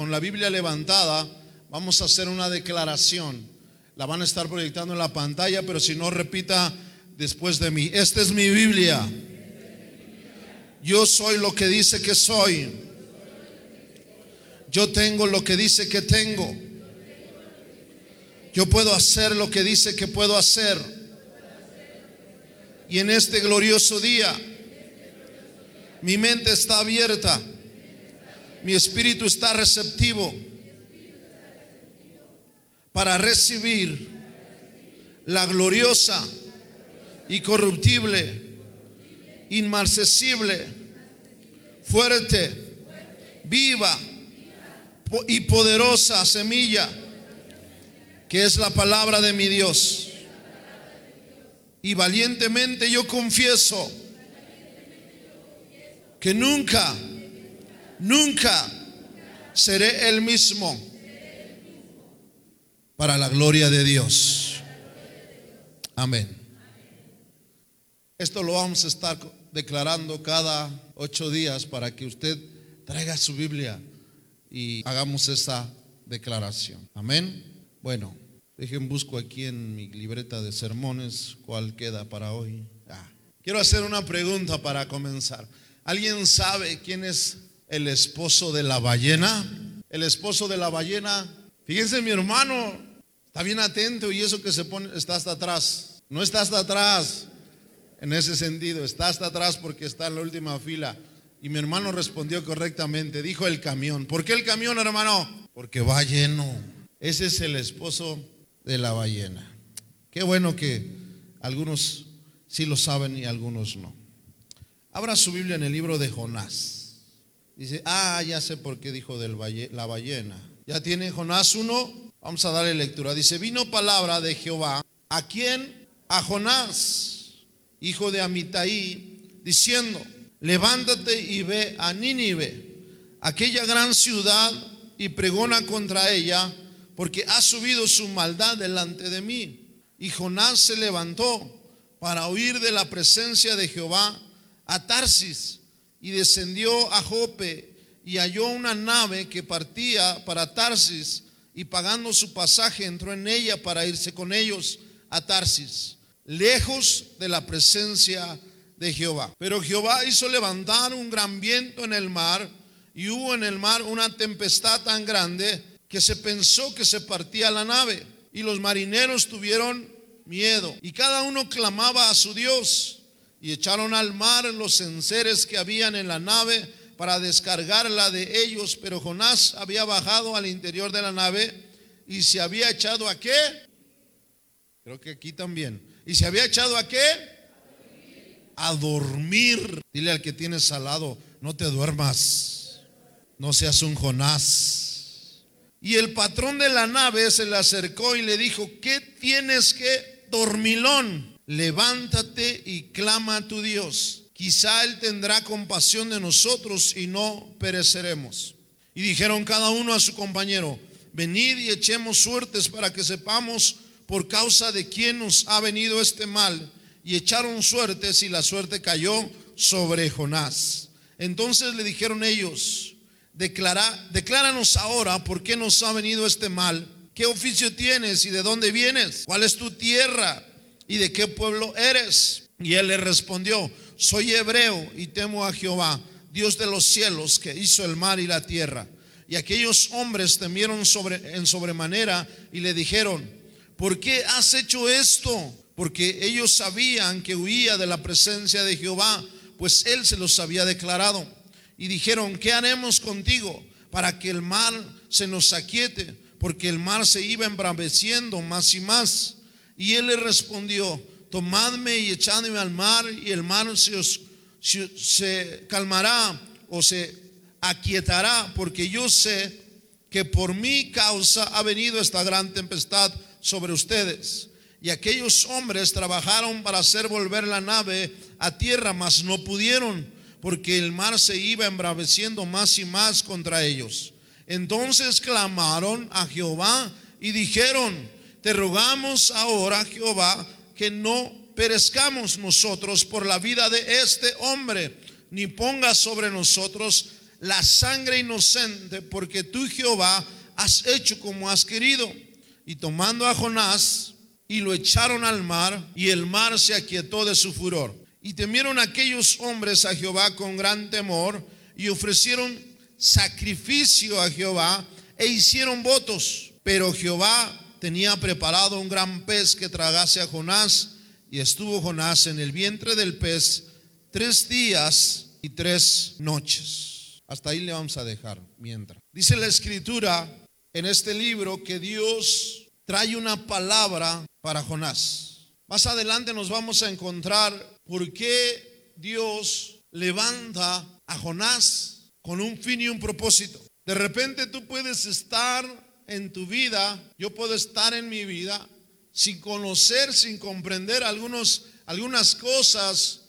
con la Biblia levantada, vamos a hacer una declaración. La van a estar proyectando en la pantalla, pero si no, repita después de mí. Esta es mi Biblia. Yo soy lo que dice que soy. Yo tengo lo que dice que tengo. Yo puedo hacer lo que dice que puedo hacer. Y en este glorioso día, mi mente está abierta. Mi espíritu está receptivo para recibir la gloriosa y corruptible, inmarcesible, fuerte, viva y poderosa semilla que es la palabra de mi Dios. Y valientemente yo confieso que nunca, nunca seré el mismo para la gloria de Dios. Amén. Esto lo vamos a estar declarando cada ocho días para que usted traiga su Biblia y hagamos esa declaración. Amén. Bueno, dejen busco aquí en mi libreta de sermones cuál queda para hoy. Ah, quiero hacer una pregunta para comenzar. ¿Alguien sabe quién es el esposo de la ballena? El esposo de la ballena. Fíjense, mi hermano está bien atento y eso que se pone está hasta atrás. No está hasta atrás en ese sentido, está hasta atrás porque está en la última fila. Y mi hermano respondió correctamente, dijo el camión. ¿Por qué el camión, hermano? Porque va lleno. Ese es el esposo de la ballena. Qué bueno que algunos sí lo saben y algunos no. Abra su Biblia en el libro de Jonás. Dice, ah, ya sé por qué dijo de la ballena. Ya tiene Jonás 1, vamos a darle lectura. Dice, vino palabra de Jehová. ¿A quién? A Jonás, hijo de Amitai, diciendo, levántate y ve a Nínive, aquella gran ciudad, y pregona contra ella, porque ha subido su maldad delante de mí. Y Jonás se levantó para huir de la presencia de Jehová a Tarsis y descendió a Jope y halló una nave que partía para Tarsis y pagando su pasaje entró en ella para irse con ellos a Tarsis, lejos de la presencia de Jehová. Pero Jehová hizo levantar un gran viento en el mar y hubo en el mar una tempestad tan grande que se pensó que se partía la nave y los marineros tuvieron miedo y cada uno clamaba a su Dios y echaron al mar los enseres que habían en la nave para descargarla de ellos, pero Jonás había bajado al interior de la nave y se había echado a qué? Creo que aquí también. ¿Y se había echado a qué? A dormir. Dile al que tienes al lado, no te duermas, no seas un Jonás. Y el patrón de la nave se le acercó y le dijo, ¿qué tienes que dormilón? Levántate y clama a tu Dios. Quizá Él tendrá compasión de nosotros y no pereceremos. Y dijeron cada uno a su compañero, venid y echemos suertes para que sepamos por causa de quién nos ha venido este mal. Y echaron suertes y la suerte cayó sobre Jonás. Entonces le dijeron ellos, Declara, decláranos ahora por qué nos ha venido este mal. ¿Qué oficio tienes y de dónde vienes? ¿Cuál es tu tierra? ¿Y de qué pueblo eres? Y él le respondió, soy hebreo y temo a Jehová, Dios de los cielos, que hizo el mar y la tierra. Y aquellos hombres temieron sobre, en sobremanera y le dijeron, ¿por qué has hecho esto? Porque ellos sabían que huía de la presencia de Jehová, pues él se los había declarado. Y dijeron, ¿qué haremos contigo para que el mar se nos aquiete? Porque el mar se iba embraveciendo más y más. Y él le respondió, tomadme y echadme al mar y el mar se, se calmará o se aquietará, porque yo sé que por mi causa ha venido esta gran tempestad sobre ustedes. Y aquellos hombres trabajaron para hacer volver la nave a tierra, mas no pudieron, porque el mar se iba embraveciendo más y más contra ellos. Entonces clamaron a Jehová y dijeron, te rogamos ahora, Jehová, que no perezcamos nosotros por la vida de este hombre, ni pongas sobre nosotros la sangre inocente, porque tú, Jehová, has hecho como has querido. Y tomando a Jonás, y lo echaron al mar, y el mar se aquietó de su furor. Y temieron aquellos hombres a Jehová con gran temor, y ofrecieron sacrificio a Jehová, e hicieron votos. Pero Jehová tenía preparado un gran pez que tragase a Jonás, y estuvo Jonás en el vientre del pez tres días y tres noches. Hasta ahí le vamos a dejar mientras. Dice la escritura en este libro que Dios trae una palabra para Jonás. Más adelante nos vamos a encontrar por qué Dios levanta a Jonás con un fin y un propósito. De repente tú puedes estar en tu vida, yo puedo estar en mi vida sin conocer, sin comprender algunos, algunas cosas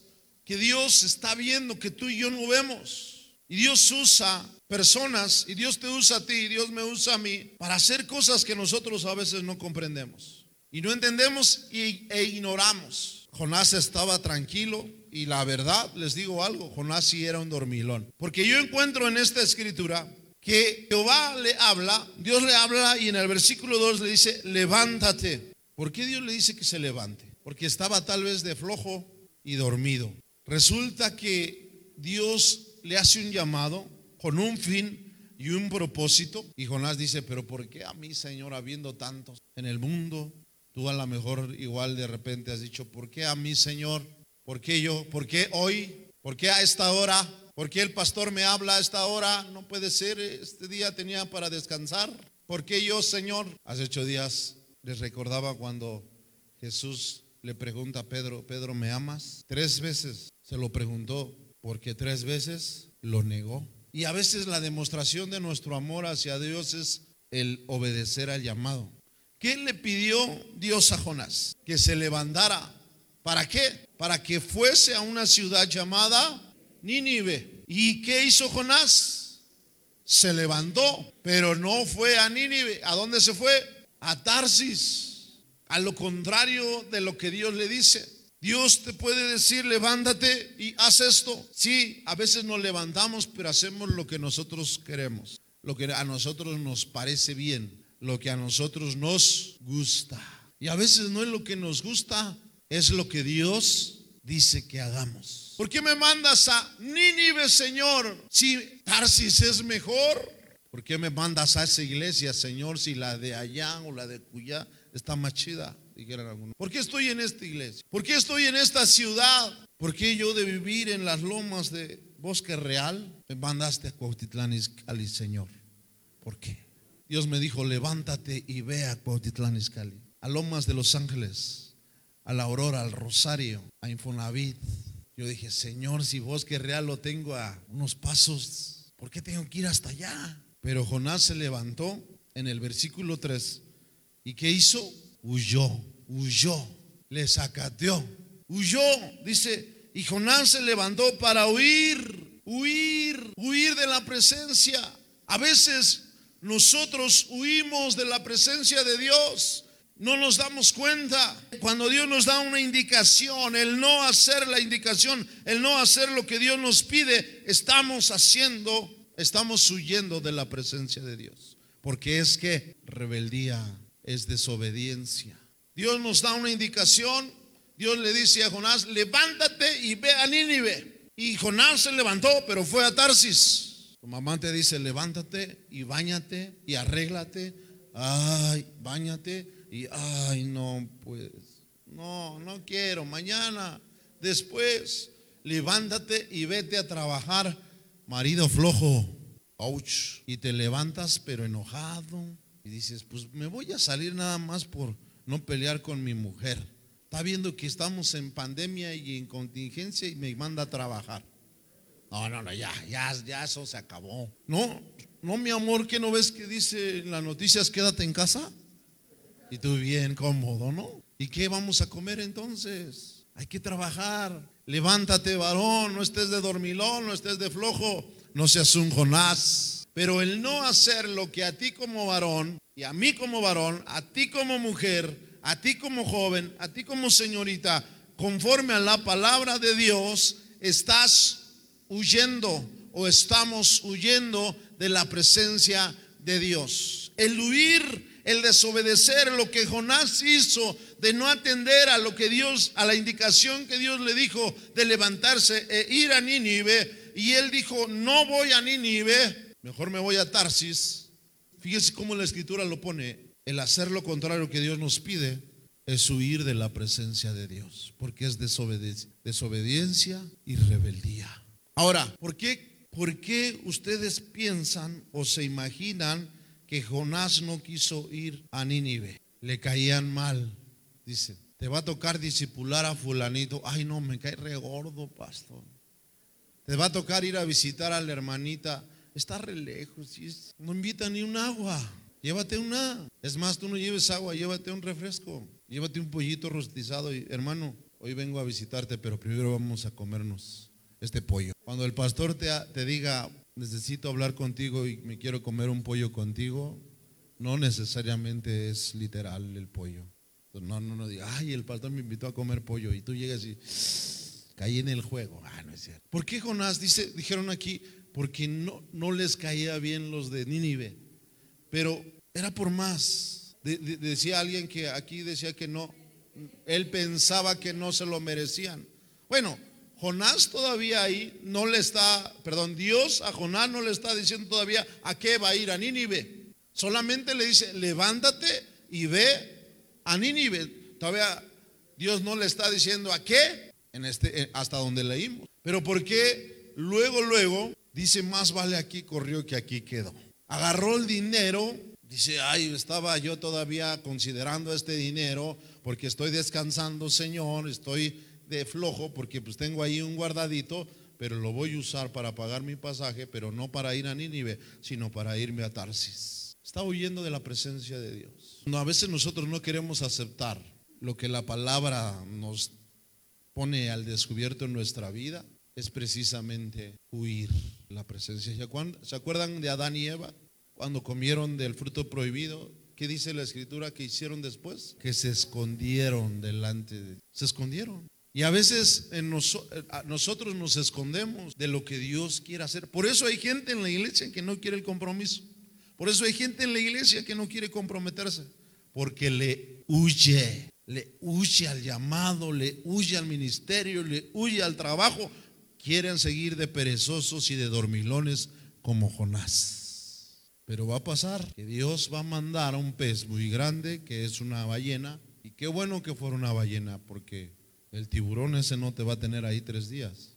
que Dios está viendo que tú y yo no vemos. Y Dios usa personas y Dios te usa a ti y Dios me usa a mí para hacer cosas que nosotros a veces no comprendemos. Y no entendemos y, e ignoramos. Jonás estaba tranquilo y la verdad, les digo algo, Jonás sí era un dormilón. Porque yo encuentro en esta escritura que Jehová le habla, Dios le habla y en el versículo 2 le dice, levántate. ¿Por qué Dios le dice que se levante? Porque estaba tal vez de flojo y dormido. Resulta que Dios le hace un llamado con un fin y un propósito. Y Jonás dice, pero ¿por qué a mí, Señor, habiendo tantos en el mundo? Tú a lo mejor igual de repente has dicho, ¿por qué a mí, Señor? ¿Por qué yo? ¿Por qué hoy? ¿Por qué a esta hora? ¿Por qué el pastor me habla a esta hora? No puede ser, este día tenía para descansar. ¿Por qué yo, Señor? Hace ocho días les recordaba cuando Jesús le pregunta a Pedro, Pedro, ¿me amas? Tres veces se lo preguntó, porque tres veces lo negó. Y a veces la demostración de nuestro amor hacia Dios es el obedecer al llamado. ¿Qué le pidió Dios a Jonás? Que se levantara. ¿Para qué? Para que fuese a una ciudad llamada Nínive. ¿Y qué hizo Jonás? Se levantó, pero no fue a Nínive. ¿A dónde se fue? A Tarsis. A lo contrario de lo que Dios le dice. Dios te puede decir, levántate y haz esto. Sí, a veces nos levantamos, pero hacemos lo que nosotros queremos, lo que a nosotros nos parece bien, lo que a nosotros nos gusta. Y a veces no es lo que nos gusta, es lo que Dios dice que hagamos. ¿Por qué me mandas a Nínive, Señor, si Tarsis es mejor? ¿Por qué me mandas a esa iglesia, Señor, si la de allá o la de Cuyá está más chida? Dijeran algunos. ¿Por qué estoy en esta iglesia? ¿Por qué estoy en esta ciudad? ¿Por qué yo de vivir en las lomas de Bosque Real me mandaste a Cuautitlán Izcalli, Señor? ¿Por qué? Dios me dijo, levántate y ve a Cuautitlán Izcalli, a Lomas de Los Ángeles, a la Aurora, al Rosario, a Infonavit. Yo dije, Señor, si Bosque Real lo tengo a unos pasos, ¿por qué tengo que ir hasta allá? Pero Jonás se levantó en el versículo 3 y ¿qué hizo? Huyó, huyó, le sacateó, huyó, dice, y Jonás se levantó para huir, huir, huir de la presencia. A veces nosotros huimos de la presencia de Dios. No nos damos cuenta. Cuando Dios nos da una indicación, el no hacer la indicación, el no hacer lo que Dios nos pide, estamos haciendo, estamos huyendo de la presencia de Dios. Porque es que rebeldía es desobediencia. Dios nos da una indicación. Dios le dice a Jonás, levántate y ve a Nínive. Y Jonás se levantó, pero fue a Tarsis. Tu mamá te dice, levántate y bañate y arréglate. Ay, bañate y, ay, no, pues, no, no quiero. Mañana, después, levántate y vete a trabajar. Marido flojo, ouch. Y te levantas pero enojado. Y dices, pues me voy a salir nada más por no pelear con mi mujer. Está viendo que estamos en pandemia y en contingencia y me manda a trabajar. No, no, no, ya, ya, ya eso se acabó. No, no, mi amor, ¿qué no ves que dice en las noticias quédate en casa? Y tú bien cómodo, ¿no? ¿Y qué vamos a comer entonces? Hay que trabajar. Levántate, varón, no estés de dormilón, no estés de flojo, no seas un Jonás. Pero el no hacer lo que a ti como varón, y a mí como varón, a ti como mujer, a ti como joven, a ti como señorita, conforme a la palabra de Dios, estás huyendo o estamos huyendo de la presencia de Dios. El huir, el desobedecer lo que Jonás hizo de no atender a lo que Dios, a la indicación que Dios le dijo de levantarse e ir a Nínive, y él dijo, no voy a Nínive, mejor me voy a Tarsis. Fíjese cómo la escritura lo pone, el hacer lo contrario que Dios nos pide es huir de la presencia de Dios, porque es desobediencia y rebeldía. Ahora, ¿por qué, ¿por qué ustedes piensan o se imaginan que Jonás no quiso ir a Nínive? Le caían mal, dice. Te va a tocar disipular a fulanito. Ay, no, me cae re gordo, pastor. Te va a tocar ir a visitar a la hermanita. Está re lejos. No invita ni un agua. Llévate una. Es más, tú no lleves agua, llévate un refresco. Llévate un pollito rostizado y hermano, hoy vengo a visitarte, pero primero vamos a comernos este pollo. Cuando el pastor te diga, necesito hablar contigo y me quiero comer un pollo contigo, no necesariamente es literal el pollo. No, no, no diga, ay, el pastor me invitó a comer pollo y tú llegas y caí en el juego. Ah, no es cierto. ¿Por qué Jonás? Dice, dijeron aquí, porque no, no les caía bien los de Nínive, pero era por más. decía alguien que aquí decía que no, él pensaba que no se lo merecían. Bueno, Jonás todavía ahí no le está, perdón, Dios a Jonás no le está diciendo todavía a qué va a ir a Nínive. Solamente le dice, levántate y ve a Nínive. Todavía Dios no le está diciendo a qué, en este, hasta donde leímos. Pero porque luego, luego, dice, más vale aquí corrió que aquí quedó. Agarró el dinero, dice, ay, estaba yo todavía considerando este dinero porque estoy descansando, Señor, estoy de flojo porque pues tengo ahí un guardadito, pero lo voy a usar para pagar mi pasaje, pero no para ir a Nínive, sino para irme a Tarsis. Está huyendo de la presencia de Dios. No, a veces nosotros no queremos aceptar lo que la palabra nos pone al descubierto en nuestra vida, es precisamente huir la presencia. ¿Se acuerdan de Adán y Eva? Cuando comieron del fruto prohibido, ¿qué dice la escritura que hicieron después? Que se escondieron delante de... Se escondieron. Y a veces nosotros nos escondemos de lo que Dios quiere hacer. Por eso hay gente en la iglesia que no quiere el compromiso. Por eso hay gente en la iglesia que no quiere comprometerse. Porque le huye, le huye al llamado, le huye al ministerio, le huye al trabajo. Quieren seguir de perezosos y de dormilones como Jonás. Pero va a pasar que Dios va a mandar a un pez muy grande que es una ballena. Y qué bueno que fuera una ballena porque el tiburón ese no te va a tener ahí tres días.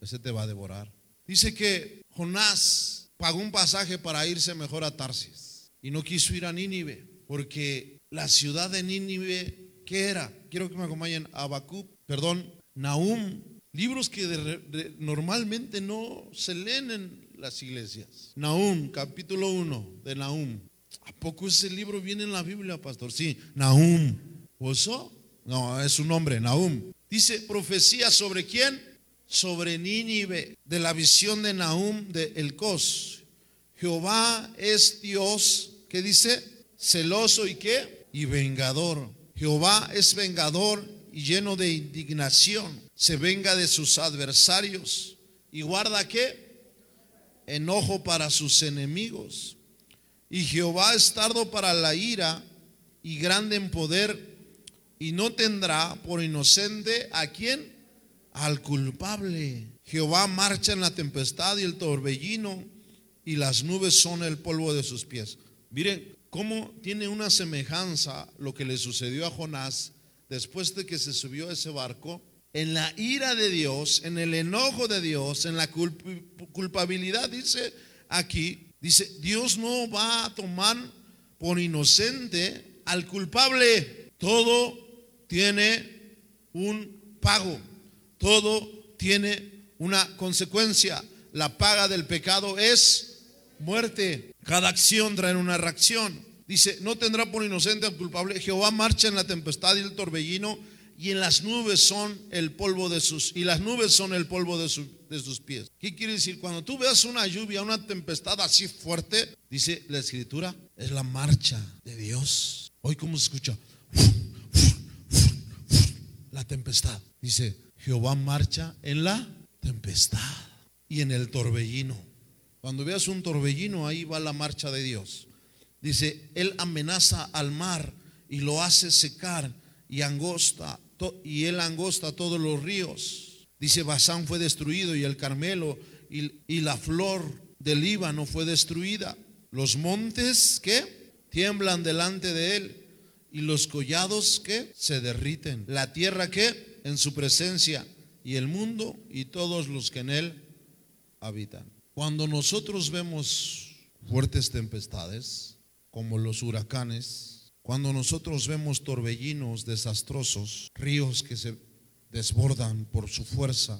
Ese te va a devorar. Dice que Jonás pagó un pasaje para irse mejor a Tarsis y no quiso ir a Nínive porque la ciudad de Nínive, ¿qué era? Quiero que me acompañen a Habacuc, perdón, Nahum, libros que normalmente no se leen en las iglesias. Nahum, capítulo 1 de Nahum. ¿A poco ese libro viene en la Biblia, pastor? Sí, Nahum. ¿Oso? No, es su nombre, Nahum. Dice profecía sobre quién? Sobre Nínive, de la visión de Nahum de Elcos. Jehová es Dios, ¿qué dice? Celoso y qué? Y vengador. Jehová es vengador y lleno de indignación. Se venga de sus adversarios y guarda qué? Enojo para sus enemigos. Y Jehová es tardo para la ira y grande en poder y no tendrá por inocente a quien? Al culpable. Jehová marcha en la tempestad y el torbellino y las nubes son el polvo de sus pies. Miren cómo tiene una semejanza lo que le sucedió a Jonás después de que se subió a ese barco. En la ira de Dios, en el enojo de Dios, en la culpabilidad, dice aquí, dice, Dios no va a tomar por inocente al culpable. Todo tiene un pago, todo tiene una consecuencia. La paga del pecado es muerte. Cada acción trae una reacción. Dice, no tendrá por inocente al culpable. Jehová marcha en la tempestad y el torbellino y en las nubes son el polvo de sus y las nubes son el polvo de, de sus pies. ¿Qué quiere decir? Cuando tú veas una lluvia, una tempestad así fuerte, dice la escritura, es la marcha de Dios. Hoy cómo se escucha la tempestad. Dice, Jehová marcha en la tempestad. y en el torbellino. Cuando veas un torbellino, ahí va la marcha de Dios. Dice, Él amenaza al mar y lo hace secar y angosta, y Él angosta todos los ríos. Dice, Basán fue destruido y el Carmelo y, y la flor del Líbano fue destruida. Los montes, ¿qué? Tiemblan delante de Él y los collados, ¿qué? Se derriten. La tierra, ¿qué? En su presencia y el mundo y todos los que en Él habitan. Cuando nosotros vemos fuertes tempestades, como los huracanes, cuando nosotros vemos torbellinos desastrosos, ríos que se desbordan por su fuerza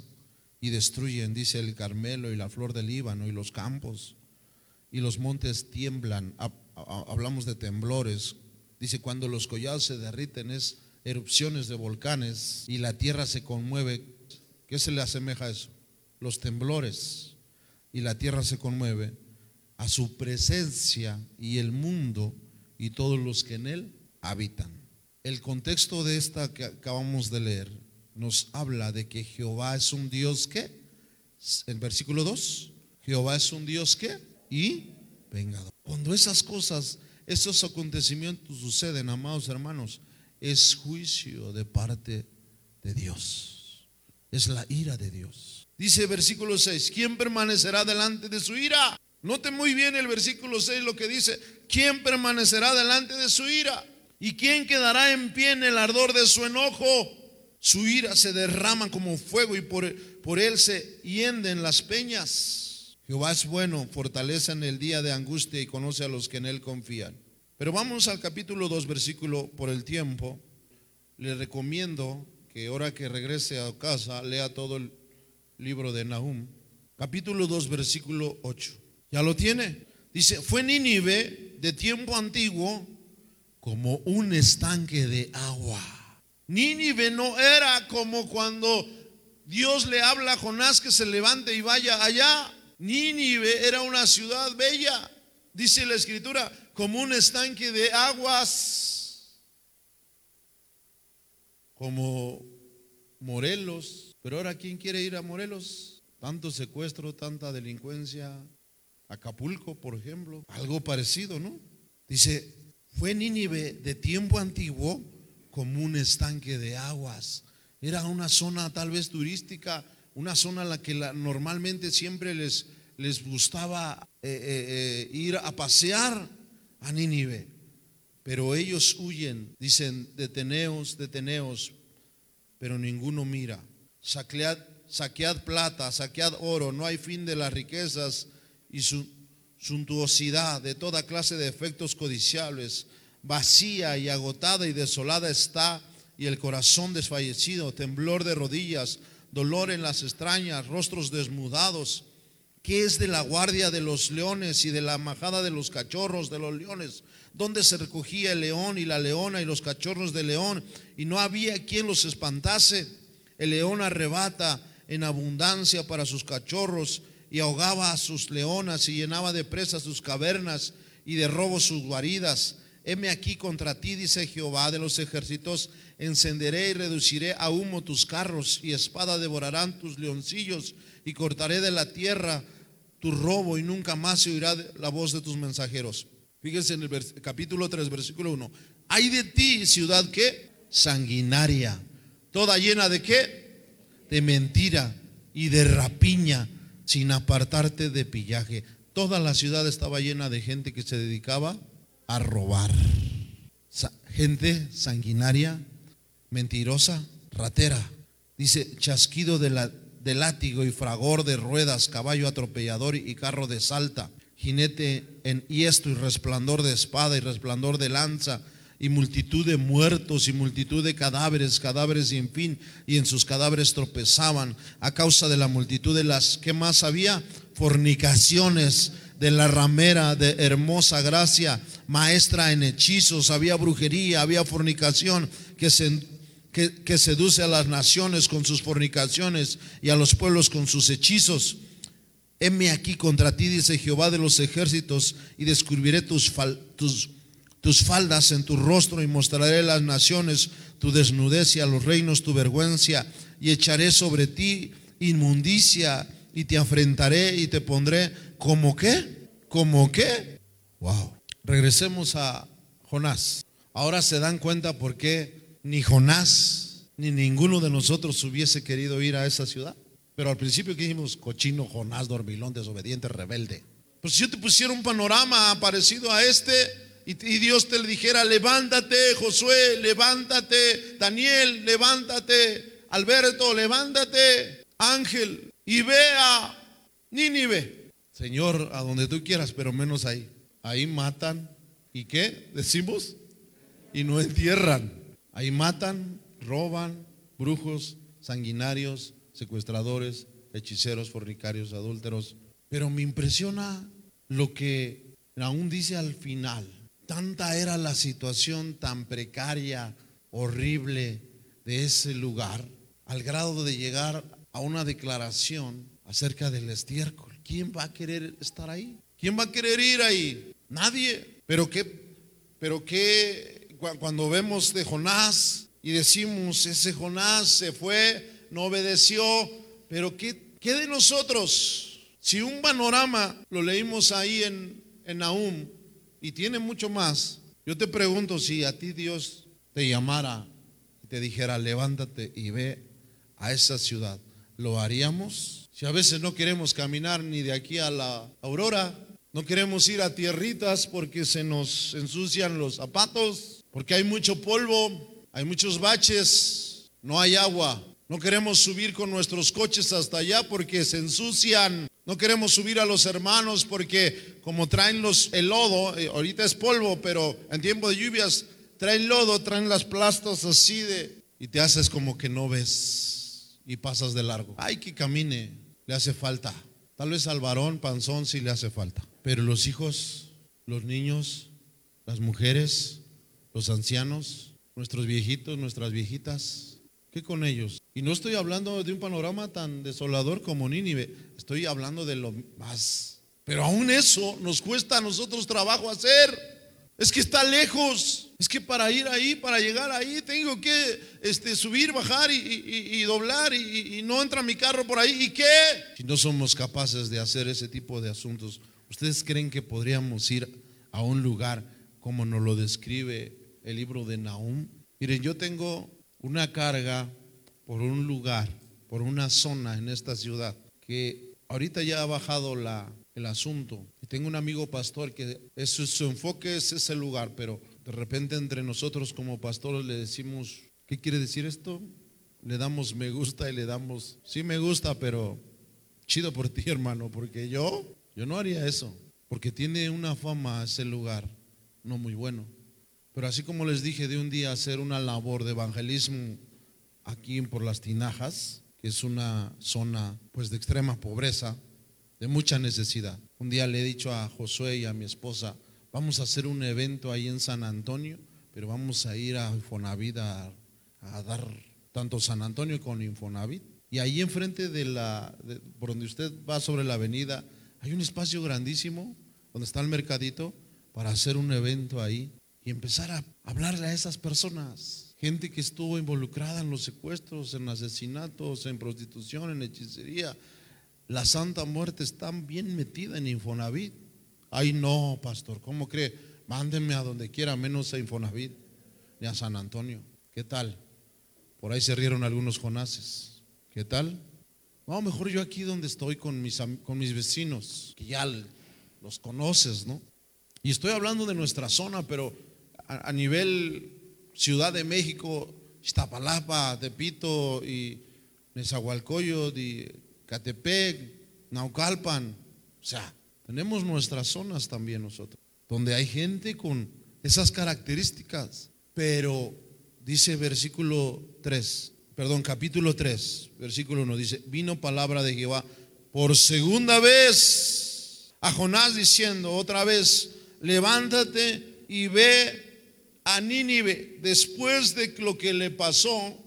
y destruyen, dice el Carmelo y la flor del Líbano y los campos, y los montes tiemblan, hablamos de temblores, dice cuando los collados se derriten es erupciones de volcanes y la tierra se conmueve, ¿qué se le asemeja a eso? Los temblores y la tierra se conmueve a su presencia y el mundo y todos los que en él habitan. El contexto de esta que acabamos de leer nos habla de que Jehová es un Dios que, en versículo 2, Jehová es un Dios que y vengador. Cuando esas cosas, esos acontecimientos suceden, amados hermanos, es juicio de parte de Dios. Es la ira de Dios. Dice versículo 6, ¿quién permanecerá delante de su ira? Note muy bien el versículo 6 lo que dice, ¿quién permanecerá delante de su ira? ¿Y quién quedará en pie en el ardor de su enojo? Su ira se derrama como fuego y por, por él se hienden las peñas. Jehová es bueno, fortaleza en el día de angustia y conoce a los que en él confían. Pero vamos al capítulo 2, versículo por el tiempo. Le recomiendo que ahora que regrese a casa lea todo el libro de Nahum, capítulo 2, versículo 8. ¿Ya lo tiene? Dice, fue Nínive de tiempo antiguo como un estanque de agua. Nínive no era como cuando Dios le habla a Jonás que se levante y vaya allá. Nínive era una ciudad bella, dice la escritura, como un estanque de aguas, como Morelos, pero ahora, ¿quién quiere ir a Morelos? Tanto secuestro, tanta delincuencia. Acapulco, por ejemplo. Algo parecido, ¿no? Dice, fue Nínive de tiempo antiguo como un estanque de aguas. Era una zona tal vez turística, una zona en la que normalmente siempre les, les gustaba eh, eh, eh, ir a pasear a Nínive. Pero ellos huyen, dicen, deteneos, deteneos, pero ninguno mira saquead, plata, saquead oro, no hay fin de las riquezas y su suntuosidad, de toda clase de efectos codiciables. Vacía y agotada y desolada está, y el corazón desfallecido, temblor de rodillas, dolor en las extrañas, rostros desmudados. ¿Qué es de la guardia de los leones y de la majada de los cachorros de los leones? ¿Dónde se recogía el león y la leona y los cachorros de león? Y no había quien los espantase. El león arrebata en abundancia para sus cachorros y ahogaba a sus leonas y llenaba de presa sus cavernas y de robo sus guaridas. Heme aquí contra ti, dice Jehová de los ejércitos, encenderé y reduciré a humo tus carros y espada devorarán tus leoncillos y cortaré de la tierra tu robo y nunca más se oirá la voz de tus mensajeros. Fíjense en el capítulo 3, versículo 1. Hay de ti, ciudad que sanguinaria toda llena de qué? De mentira y de rapiña, sin apartarte de pillaje. Toda la ciudad estaba llena de gente que se dedicaba a robar. Gente sanguinaria, mentirosa, ratera. Dice, chasquido de, látigo y fragor de ruedas, caballo atropellador y carro de salta, jinete en hiesto y resplandor de espada y resplandor de lanza y multitud de muertos y multitud de cadáveres, cadáveres sin fin, y en sus cadáveres tropezaban a causa de la multitud de las que más había, fornicaciones de la ramera de hermosa gracia, maestra en hechizos, había brujería, había fornicación que, que, seduce a las naciones con sus fornicaciones y a los pueblos con sus hechizos. Heme aquí contra ti, dice Jehová de los ejércitos, y descubriré tus, tus tus faldas en tu rostro y mostraré a las naciones tu desnudez y a los reinos tu vergüenza y echaré sobre ti inmundicia y te afrentaré y te pondré como qué, como qué. Wow. Regresemos a Jonás. Ahora se dan cuenta por qué ni Jonás ni ninguno de nosotros hubiese querido ir a esa ciudad. Pero al principio que dijimos, cochino, Jonás, dormilón, desobediente, rebelde. Pues si yo te pusiera un panorama parecido a este y, y Dios te le dijera, levántate, Josué, levántate, Daniel, levántate, Alberto, levántate, Ángel, y ve a Nínive. Señor, a donde tú quieras, pero menos ahí. Ahí matan. ¿Y qué? Decimos. Y no entierran. Ahí matan, roban, brujos, sanguinarios, secuestradores, hechiceros, fornicarios, adúlteros. Pero me impresiona lo que aún dice al final. Tanta era la situación tan precaria, horrible de ese lugar, al grado de llegar a una declaración acerca del estiércol. ¿Quién va a querer estar ahí? ¿Quién va a querer ir ahí? Nadie. Pero qué, pero qué, cuando vemos de Jonás y decimos, ese Jonás se fue, no obedeció, pero ¿qué, qué de nosotros? Si un panorama lo leímos ahí en, en Nahum y tiene mucho más, yo te pregunto si a ti Dios te llamara y te dijera, levántate y ve a esa ciudad, ¿lo haríamos? Si a veces no queremos caminar ni de aquí a la aurora, no queremos ir a tierritas porque se nos ensucian los zapatos, porque hay mucho polvo, hay muchos baches, no hay agua. No queremos subir con nuestros coches hasta allá porque se ensucian. No queremos subir a los hermanos porque como traen los el lodo, eh, ahorita es polvo, pero en tiempo de lluvias traen lodo, traen las plastas así de y te haces como que no ves y pasas de largo. Ay, que camine, le hace falta. Tal vez al varón panzón sí le hace falta. Pero los hijos, los niños, las mujeres, los ancianos, nuestros viejitos, nuestras viejitas, ¿qué con ellos? Y no estoy hablando de un panorama tan desolador como Nínive, estoy hablando de lo más. Pero aún eso nos cuesta a nosotros trabajo hacer. Es que está lejos. Es que para ir ahí, para llegar ahí, tengo que este, subir, bajar y, doblar y, y, no entra mi carro por ahí. ¿Y qué? Si no somos capaces de hacer ese tipo de asuntos, ¿Ustedes creen que podríamos ir a un lugar como nos lo describe el libro de Nahum? Miren, yo tengo una carga por un lugar, por una zona en esta ciudad, que ahorita ya ha bajado la, el asunto. Y tengo un amigo pastor que su enfoque es ese lugar, pero de repente entre nosotros como pastores le decimos, ¿qué quiere decir esto? Le damos me gusta y le damos, sí me gusta, pero chido por ti hermano, porque yo yo no haría eso, porque tiene una fama ese lugar no muy bueno. Pero así como les dije de un día hacer una labor de evangelismo aquí por las tinajas, que es una zona pues de extrema pobreza, de mucha necesidad. Un día le he dicho a Josué y a mi esposa, vamos a hacer un evento ahí en San Antonio, pero vamos a ir a Infonavit a, dar tanto San Antonio con Infonavit. Y ahí enfrente de la, por donde usted va sobre la avenida, hay un espacio grandísimo donde está el mercadito para hacer un evento ahí y empezar a hablarle a esas personas. Gente que estuvo involucrada en los secuestros, en asesinatos, en prostitución, en hechicería. La Santa Muerte está bien metida en Infonavit. Ay, no, pastor, ¿cómo cree? Mándenme a donde quiera, menos a Infonavit ni a San Antonio. ¿Qué tal? Por ahí se rieron algunos Jonases. ¿Qué tal? No, mejor yo aquí donde estoy con mis, con mis vecinos, que ya los conoces, ¿no? Y estoy hablando de nuestra zona, pero a, nivel Ciudad de México, Iztapalapa, Tepito y Nezahualcóyotl y Catepec, Naucalpan, o sea, tenemos nuestras zonas también nosotros, donde hay gente con esas características, pero dice versículo 3, perdón, capítulo 3, versículo 1 dice, vino palabra de Jehová por segunda vez a Jonás diciendo otra vez, levántate y ve a Nínive después de lo que le pasó,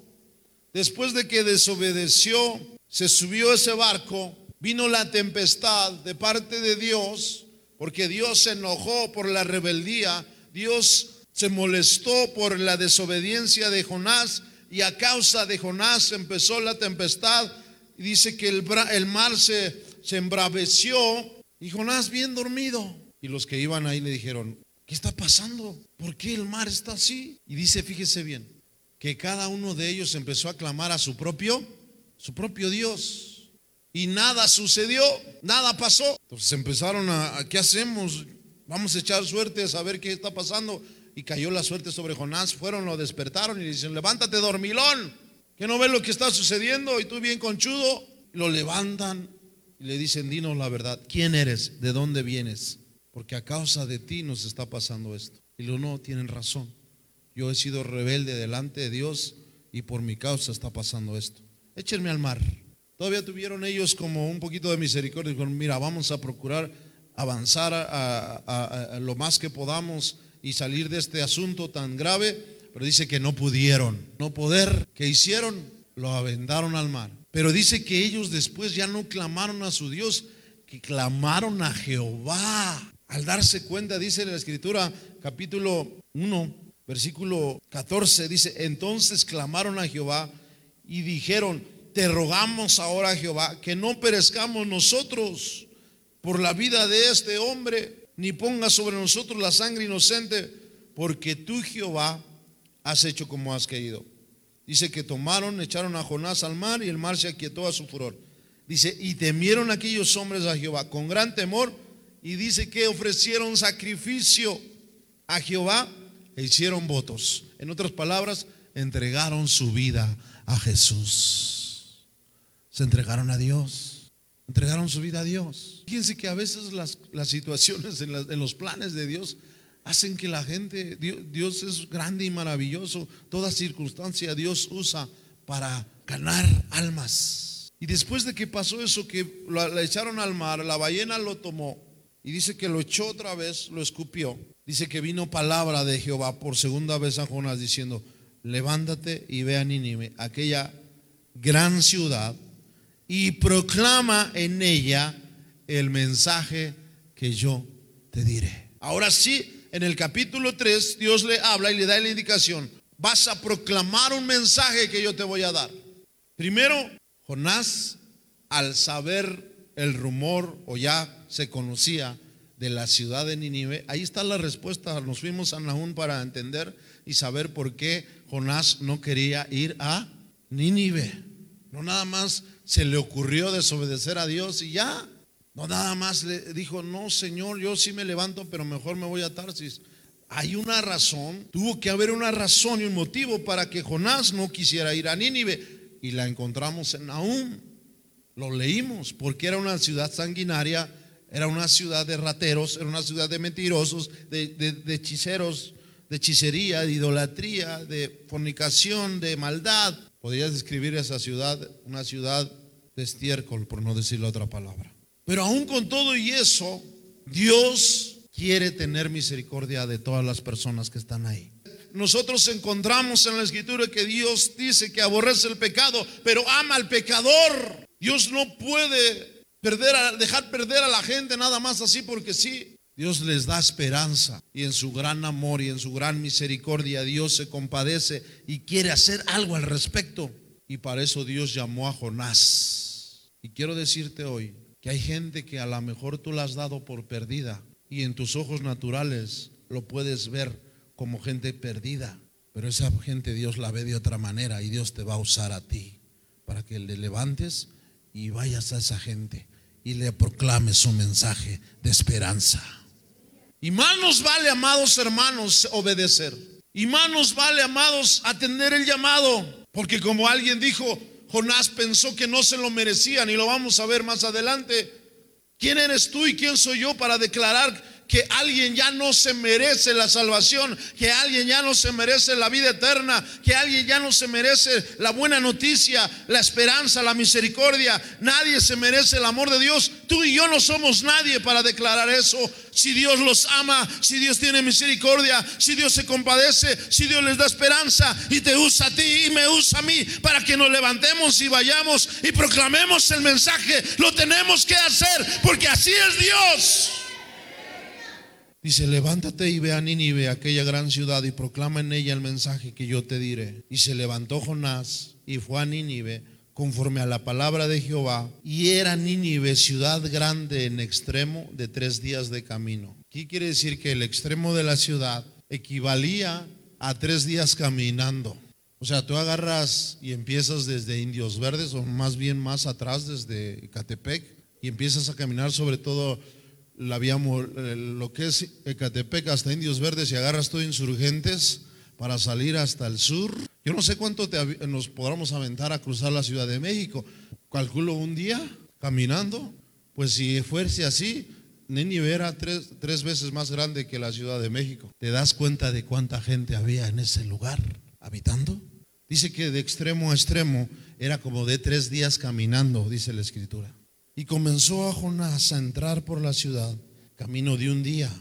después de que desobedeció, se subió ese barco, vino la tempestad de parte de Dios, porque Dios se enojó por la rebeldía, Dios se molestó por la desobediencia de Jonás y a causa de Jonás empezó la tempestad Y dice que el, el mar se, se embraveció y Jonás bien dormido. Y los que iban ahí le dijeron, ¿qué está pasando? ¿Por qué el mar está así? Y dice, fíjese bien, que cada uno de ellos empezó a clamar a su propio, su propio Dios. Y nada sucedió, nada pasó. Entonces empezaron a, ¿qué hacemos? Vamos a echar suerte a saber qué está pasando. Y cayó la suerte sobre Jonás. Fueron, lo despertaron y le dicen, levántate dormilón, que no ves lo que está sucediendo y tú bien conchudo. Lo levantan y le dicen, dinos la verdad, ¿quién eres? ¿De dónde vienes? Porque a causa de ti nos está pasando esto. Y lo no, tienen razón. Yo he sido rebelde delante de Dios y por mi causa está pasando esto. Échenme al mar. Todavía tuvieron ellos como un poquito de misericordia. Dijeron, mira, vamos a procurar avanzar a, lo más que podamos y salir de este asunto tan grave. Pero dice que no pudieron. No poder. ¿Qué hicieron? Lo aventaron al mar. Pero dice que ellos después ya no clamaron a su Dios, que clamaron a Jehová. Al darse cuenta, dice la escritura, capítulo 1, versículo 14, dice, entonces clamaron a Jehová y dijeron, te rogamos ahora, Jehová, que no perezcamos nosotros por la vida de este hombre, ni ponga sobre nosotros la sangre inocente, porque tú, Jehová, has hecho como has querido. Dice que tomaron, echaron a Jonás al mar y el mar se aquietó a su furor. Dice, y temieron aquellos hombres a Jehová con gran temor y dice que ofrecieron sacrificio a Jehová e hicieron votos. En otras palabras, entregaron su vida a Jesús. Se entregaron a Dios. Entregaron su vida a Dios. Fíjense que a veces las, situaciones en, en los planes de Dios hacen que la gente, Dios, es grande y maravilloso. Toda circunstancia Dios usa para ganar almas. Y después de que pasó eso, que la, echaron al mar, la ballena lo tomó y dice que lo echó otra vez, lo escupió. Dice que vino palabra de Jehová por segunda vez a Jonás diciendo, levántate y ve a Nínive, aquella gran ciudad, y proclama en ella el mensaje que yo te diré. Ahora sí, en el capítulo 3, Dios le habla y le da la indicación, vas a proclamar un mensaje que yo te voy a dar. Primero, Jonás, al saber el rumor o ya se conocía de la ciudad de Nínive, ahí está la respuesta. Nos fuimos a Nahum para entender y saber por qué Jonás no quería ir a Nínive. No nada más se le ocurrió desobedecer a Dios y ya. No nada más le dijo, no Señor, yo sí me levanto, pero mejor me voy a Tarsis. Hay una razón, tuvo que haber una razón y un motivo para que Jonás no quisiera ir a Nínive. Y la encontramos en Nahum. Lo leímos, porque era una ciudad sanguinaria, era una ciudad de rateros, era una ciudad de mentirosos, de, de hechiceros, de hechicería, de idolatría, de fornicación, de maldad. Podrías describir esa ciudad, una ciudad de estiércol, por no decir la otra palabra. Pero aún con todo y eso, Dios quiere tener misericordia de todas las personas que están ahí. Nosotros encontramos en la escritura que Dios dice que aborrece el pecado, pero ama al pecador. Dios no puede perder dejar perder a la gente nada más así porque sí. Dios les da esperanza y en su gran amor y en su gran misericordia Dios se compadece y quiere hacer algo al respecto. Y para eso Dios llamó a Jonás. Y quiero decirte hoy, que hay gente que a lo mejor tú la has dado por perdida y en tus ojos naturales lo puedes ver como gente perdida, pero esa gente Dios la ve de otra manera y Dios te va a usar a ti para que le levantes y vayas a esa gente y le proclames su mensaje de esperanza. Y más nos vale, amados hermanos, obedecer. Y más nos vale, amados, atender el llamado. Porque como alguien dijo, Jonás pensó que no se lo merecían y lo vamos a ver más adelante. ¿Quién eres tú y quién soy yo para declarar que alguien ya no se merece la salvación, que alguien ya no se merece la vida eterna, que alguien ya no se merece la buena noticia, la esperanza, la misericordia. Nadie se merece el amor de Dios. Tú y yo no somos nadie para declarar eso. Si Dios los ama, si Dios tiene misericordia, si Dios se compadece, si Dios les da esperanza y te usa a ti y me usa a mí para que nos levantemos y vayamos y proclamemos el mensaje, lo tenemos que hacer porque así es Dios. Dice, levántate y ve a Nínive, aquella gran ciudad, y proclama en ella el mensaje que yo te diré. Y se levantó Jonás y fue a Nínive conforme a la palabra de Jehová, y era Nínive ciudad grande en extremo de tres días de camino. ¿Qué quiere decir? Que el extremo de la ciudad equivalía a tres días caminando. O sea, tú agarras y empiezas desde Indios Verdes, o más bien más atrás, desde Catepec, y empiezas a caminar sobre todo vía, lo que es Ecatepec hasta Indios Verdes y agarras todo insurgentes para salir hasta el sur. Yo no sé cuánto nos podamos aventar a cruzar la Ciudad de México. Calculo un día caminando. Pues si fuese así, Nínive era tres, tres veces más grande que la Ciudad de México. ¿Te das cuenta de cuánta gente había en ese lugar habitando? Dice que de extremo a extremo era como de tres días caminando, dice la escritura. Y comenzó a Jonás a entrar por la ciudad, camino de un día,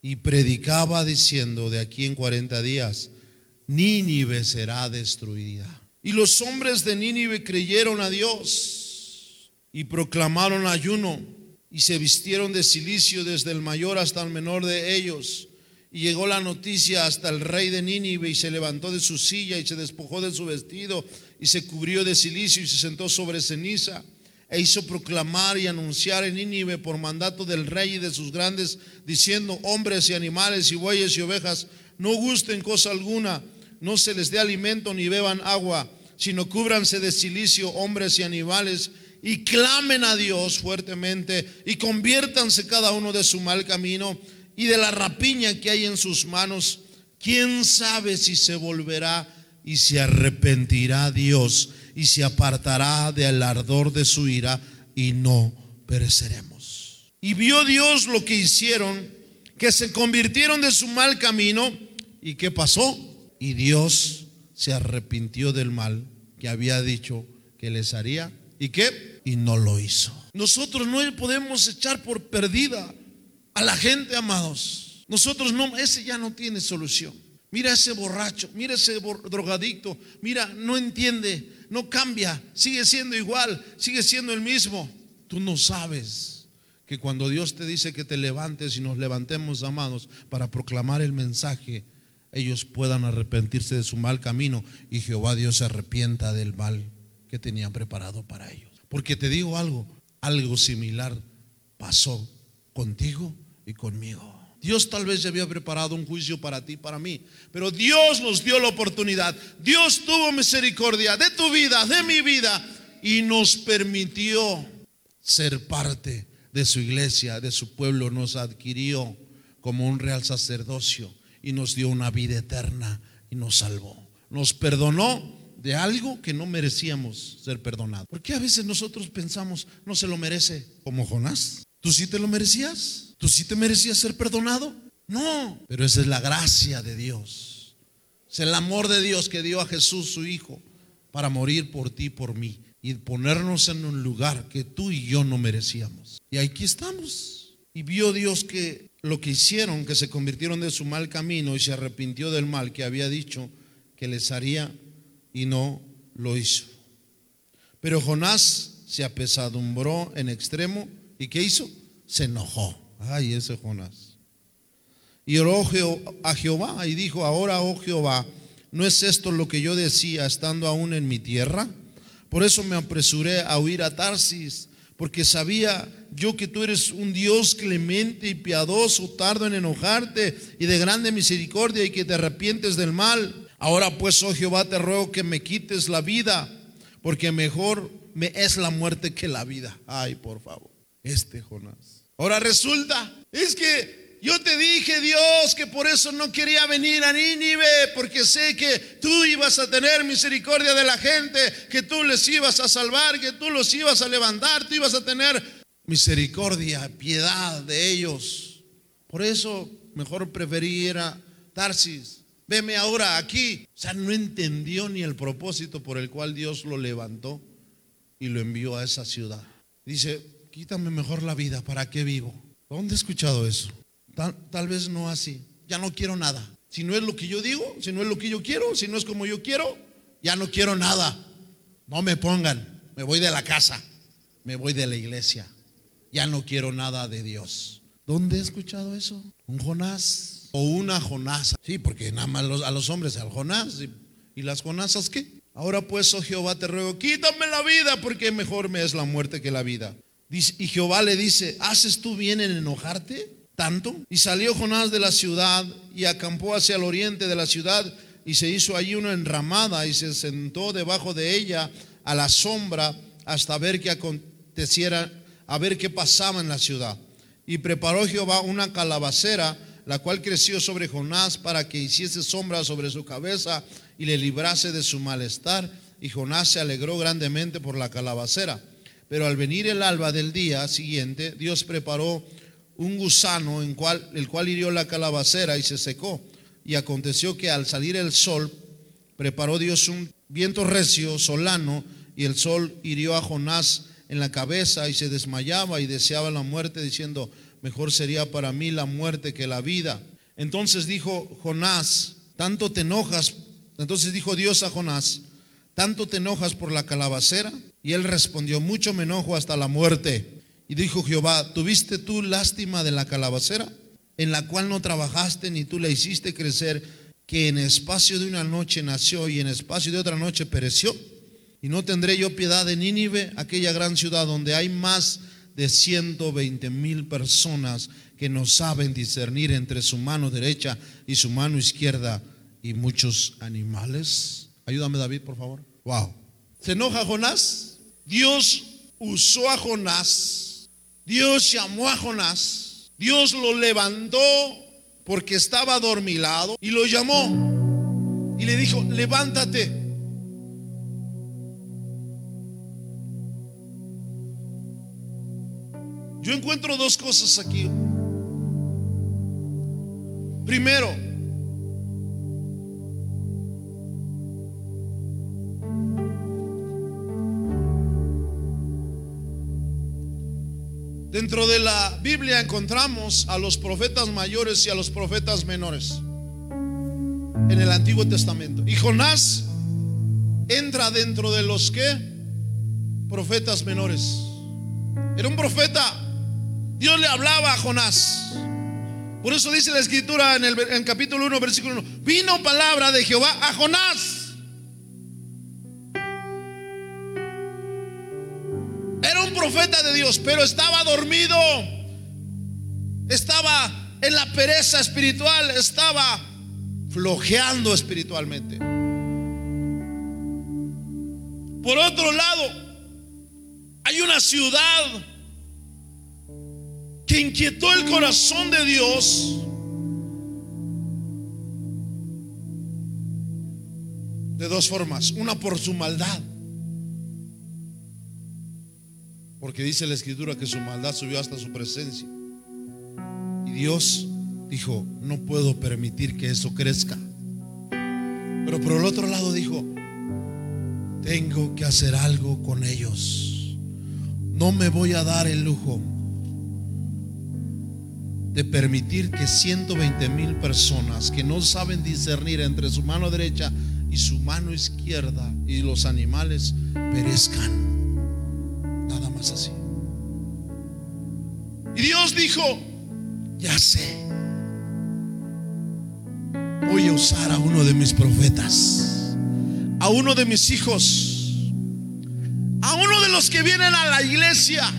y predicaba diciendo, de aquí en 40 días, Nínive será destruida. Y los hombres de Nínive creyeron a Dios y proclamaron ayuno y se vistieron de silicio desde el mayor hasta el menor de ellos. Y llegó la noticia hasta el rey de Nínive y se levantó de su silla y se despojó de su vestido y se cubrió de silicio y se sentó sobre ceniza e hizo proclamar y anunciar en Nínive por mandato del rey y de sus grandes, diciendo, hombres y animales y bueyes y ovejas, no gusten cosa alguna, no se les dé alimento ni beban agua, sino cúbranse de silicio hombres y animales y clamen a Dios fuertemente y conviértanse cada uno de su mal camino y de la rapiña que hay en sus manos. ¿Quién sabe si se volverá y se arrepentirá Dios? Y se apartará del ardor de su ira y no pereceremos. Y vio Dios lo que hicieron, que se convirtieron de su mal camino y qué pasó. Y Dios se arrepintió del mal que había dicho que les haría y qué y no lo hizo. Nosotros no podemos echar por perdida a la gente, amados. Nosotros no, ese ya no tiene solución. Mira ese borracho, mira ese drogadicto, mira, no entiende, no cambia, sigue siendo igual, sigue siendo el mismo. Tú no sabes que cuando Dios te dice que te levantes y nos levantemos, amados, para proclamar el mensaje, ellos puedan arrepentirse de su mal camino y Jehová Dios se arrepienta del mal que tenían preparado para ellos. Porque te digo algo, algo similar pasó contigo y conmigo. Dios tal vez ya había preparado un juicio para ti, para mí, pero Dios nos dio la oportunidad. Dios tuvo misericordia de tu vida, de mi vida, y nos permitió ser parte de su iglesia, de su pueblo. Nos adquirió como un real sacerdocio y nos dio una vida eterna y nos salvó. Nos perdonó de algo que no merecíamos ser perdonados. ¿Por qué a veces nosotros pensamos, no se lo merece, como Jonás? ¿Tú sí te lo merecías? ¿Tú sí te merecías ser perdonado? No, pero esa es la gracia de Dios. Es el amor de Dios que dio a Jesús su Hijo para morir por ti, por mí y ponernos en un lugar que tú y yo no merecíamos. Y aquí estamos. Y vio Dios que lo que hicieron, que se convirtieron de su mal camino y se arrepintió del mal que había dicho que les haría y no lo hizo. Pero Jonás se apesadumbró en extremo y ¿qué hizo? Se enojó. Ay, ese Jonás. Y oró a Jehová y dijo, ahora, oh Jehová, ¿no es esto lo que yo decía estando aún en mi tierra? Por eso me apresuré a huir a Tarsis, porque sabía yo que tú eres un Dios clemente y piadoso, tardo en enojarte y de grande misericordia y que te arrepientes del mal. Ahora pues, oh Jehová, te ruego que me quites la vida, porque mejor me es la muerte que la vida. Ay, por favor, este Jonás. Ahora resulta, es que yo te dije, Dios, que por eso no quería venir a Nínive, porque sé que tú ibas a tener misericordia de la gente, que tú les ibas a salvar, que tú los ibas a levantar, tú ibas a tener misericordia, piedad de ellos. Por eso mejor preferí ir a Tarsis. Veme ahora aquí. O sea, no entendió ni el propósito por el cual Dios lo levantó y lo envió a esa ciudad. Dice, quítame mejor la vida, ¿para qué vivo? ¿Dónde he escuchado eso? Tal, vez no así, ya no quiero nada. Si no es lo que yo digo, si no es lo que yo quiero, si no es como yo quiero, ya no quiero nada. No me pongan, me voy de la casa, me voy de la iglesia, ya no quiero nada de Dios. ¿Dónde he escuchado eso? ¿Un Jonás? O una Jonasa. Sí, porque nada más a los hombres, al Jonás. ¿Y, las Jonasas qué? Ahora pues, oh Jehová, te ruego, quítame la vida, porque mejor me es la muerte que la vida. Y Jehová le dice, ¿haces tú bien en enojarte tanto? Y salió Jonás de la ciudad y acampó hacia el oriente de la ciudad y se hizo allí una enramada y se sentó debajo de ella a la sombra hasta ver qué aconteciera, a ver qué pasaba en la ciudad. Y preparó Jehová una calabacera, la cual creció sobre Jonás para que hiciese sombra sobre su cabeza y le librase de su malestar. Y Jonás se alegró grandemente por la calabacera. Pero al venir el alba del día siguiente, Dios preparó un gusano en cual, el cual hirió la calabacera y se secó. Y aconteció que al salir el sol, preparó Dios un viento recio, solano, y el sol hirió a Jonás en la cabeza y se desmayaba y deseaba la muerte, diciendo, mejor sería para mí la muerte que la vida. Entonces dijo Jonás, tanto te enojas, entonces dijo Dios a Jonás, tanto te enojas por la calabacera. Y él respondió, mucho me enojo hasta la muerte. Y dijo Jehová, ¿tuviste tú lástima de la calabacera? En la cual no trabajaste ni tú la hiciste crecer, que en espacio de una noche nació y en espacio de otra noche pereció. Y no tendré yo piedad de Nínive, aquella gran ciudad donde hay más de 120 mil personas que no saben discernir entre su mano derecha y su mano izquierda y muchos animales. Ayúdame David, por favor. Wow. ¿Se enoja Jonás? Dios usó a Jonás. Dios llamó a Jonás. Dios lo levantó porque estaba adormilado y lo llamó y le dijo, levántate Yo encuentro dos cosas aquí. Primero, dentro de la Biblia encontramos a los profetas mayores y a los profetas menores en el Antiguo Testamento. Y Jonás entra dentro de los que profetas menores. Era un profeta Dios le hablaba a Jonás. Por eso dice la escritura en el capítulo 1, versículo 1, vino palabra de Jehová a Jonás. Un profeta de Dios, pero estaba dormido. Estaba en la pereza espiritual, estaba flojeando espiritualmente. Por otro lado, hay una ciudad que inquietó el corazón de Dios de dos formas. Una por su maldad. Porque dice la escritura que su maldad subió hasta su presencia. Y Dios dijo, no puedo permitir que eso crezca. Pero por el otro lado dijo, tengo que hacer algo con ellos. No me voy a dar el lujo de permitir que 120 mil personas que no saben discernir entre su mano derecha y su mano izquierda y los animales perezcan. Así. Y Dios dijo, ya sé, voy a usar a uno de mis profetas, a uno de mis hijos, a uno de los que vienen a la iglesia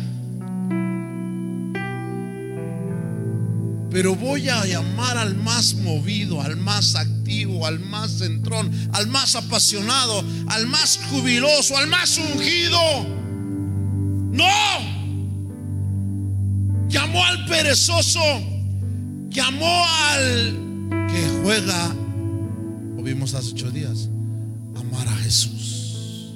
Pero voy a llamar al más movido, al más activo, al más centrón, al más apasionado, al más jubiloso, al más ungido. No. Llamó al perezoso. Llamó al que juega, lo vimos hace ocho días, amar a Jesús.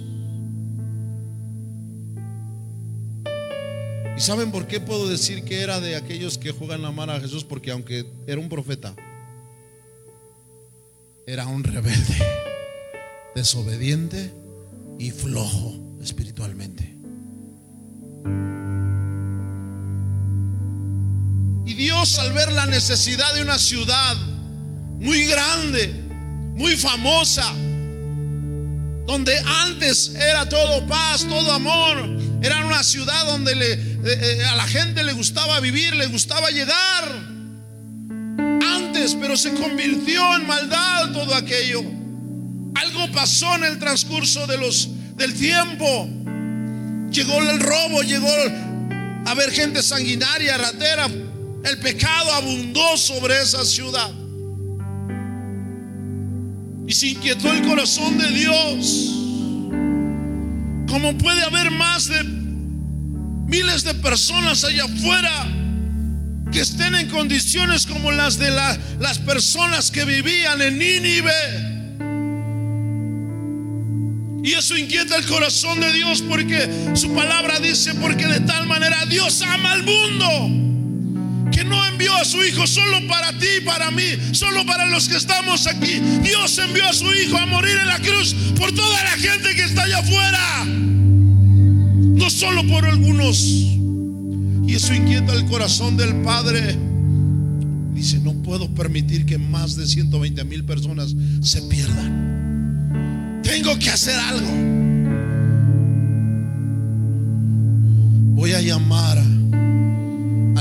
¿Y saben por qué puedo decir que era de aquellos que juegan a amar a Jesús? Porque aunque era un profeta, era un rebelde, desobediente y flojo espiritualmente. Dios al ver la necesidad de una ciudad muy grande, muy famosa, donde antes era todo paz, todo amor. Era una ciudad donde eh, eh, a la gente le gustaba vivir, le gustaba llegar. Antes, pero se convirtió en maldad todo aquello. Algo pasó en el transcurso de los, del tiempo. Llegó el robo, llegó a ver gente sanguinaria, ratera. El pecado abundó sobre esa ciudad. Y se inquietó el corazón de Dios. Como puede haber más de miles de personas allá afuera que estén en condiciones como las de las personas que vivían en Nínive. Y eso inquieta el corazón de Dios porque su palabra dice, porque de tal manera Dios ama al mundo, que no envió a su Hijo solo para ti y para mí, solo para los que estamos aquí. Dios envió a su Hijo a morir en la cruz por toda la gente que está allá afuera, no solo por algunos. Y eso inquieta el corazón del Padre. Dice, no puedo permitir que más de 120 mil personas se pierdan. Tengo que hacer algo. Voy a llamar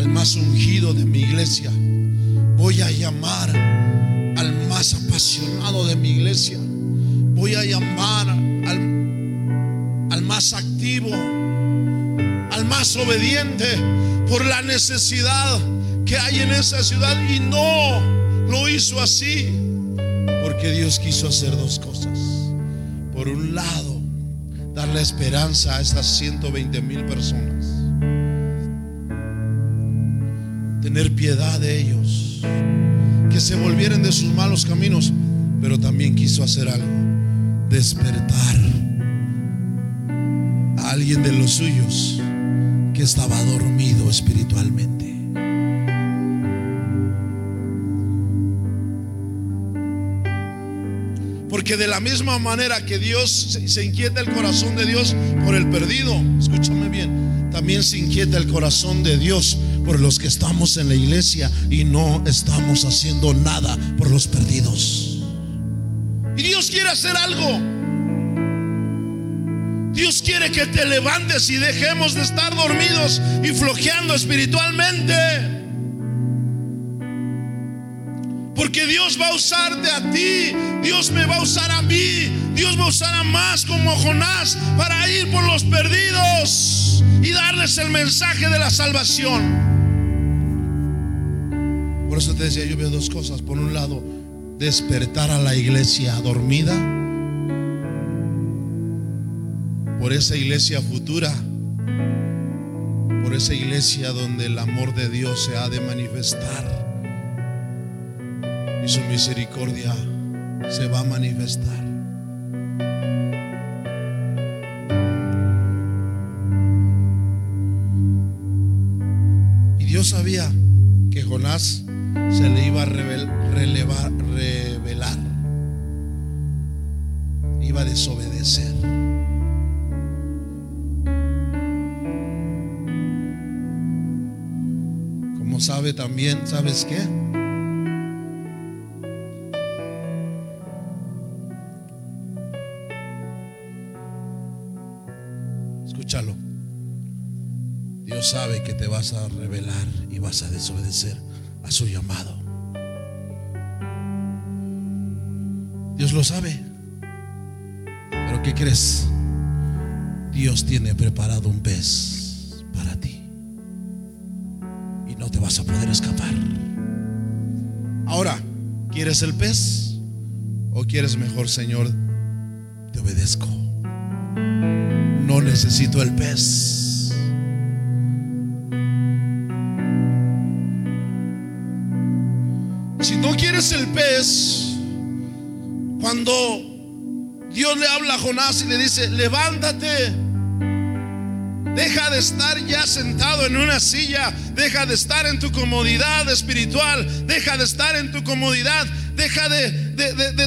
más ungido de mi iglesia. Voy a llamar al más apasionado de mi iglesia. Voy a llamar al, al más activo, al más obediente por la necesidad que hay en esa ciudad. Y no lo hizo así porque Dios quiso hacer dos cosas por un lado, darle esperanza a estas 120 mil personas. Tener piedad de ellos. Que se volvieran de sus malos caminos. Pero también quiso hacer algo. Despertar a alguien de los suyos que estaba dormido espiritualmente. Porque de la misma manera que Dios se inquieta el corazón de Dios por el perdido, escúchame bien, también se inquieta el corazón de Dios por los que estamos en la iglesia y no estamos haciendo nada por los perdidos. Y Dios quiere hacer algo. Dios quiere que te levantes y dejemos de estar dormidos y flojeando espiritualmente. Porque Dios va a usarte a ti, Dios me va a usar a mí, Dios va a usar a más como Jonás para ir por los perdidos y darles el mensaje de la salvación. Por eso te decía, yo veo dos cosas. Por un lado, despertar a la iglesia dormida. Por esa iglesia futura. Por esa iglesia donde el amor de Dios se ha de manifestar su misericordia se va a manifestar. Y Dios sabía que Jonás se le iba a revelar, iba a desobedecer. Como sabe también, ¿sabes qué? Dios sabe que te vas a revelar y vas a desobedecer a su llamado. Dios lo sabe. Pero ¿qué crees? Dios tiene preparado un pez para ti. Y no te vas a poder escapar. Ahora, ¿quieres el pez? ¿O quieres mejor, Señor? Te obedezco no necesito el pez. El pez, cuando Dios le habla a Jonás y le dice, levántate, deja de estar ya sentado en una silla, deja de estar en tu comodidad espiritual, deja de estar en tu comodidad Deja de,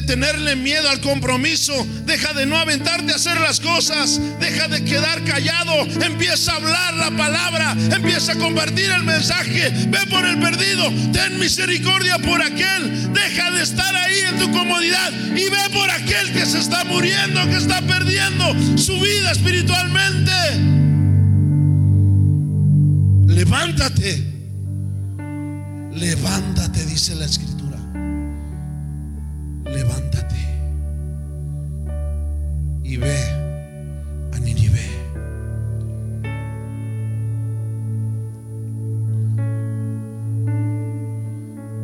tenerle miedo al compromiso. Deja de no aventarte a hacer las cosas. Deja de quedar callado. Empieza a hablar la palabra. Empieza a compartir el mensaje. Ve por el perdido. Ten misericordia por aquel. Deja de estar ahí en tu comodidad. Y ve por aquel que se está muriendo, que está perdiendo su vida espiritualmente. Levántate. Levántate, dice la escritura ve a Ninive.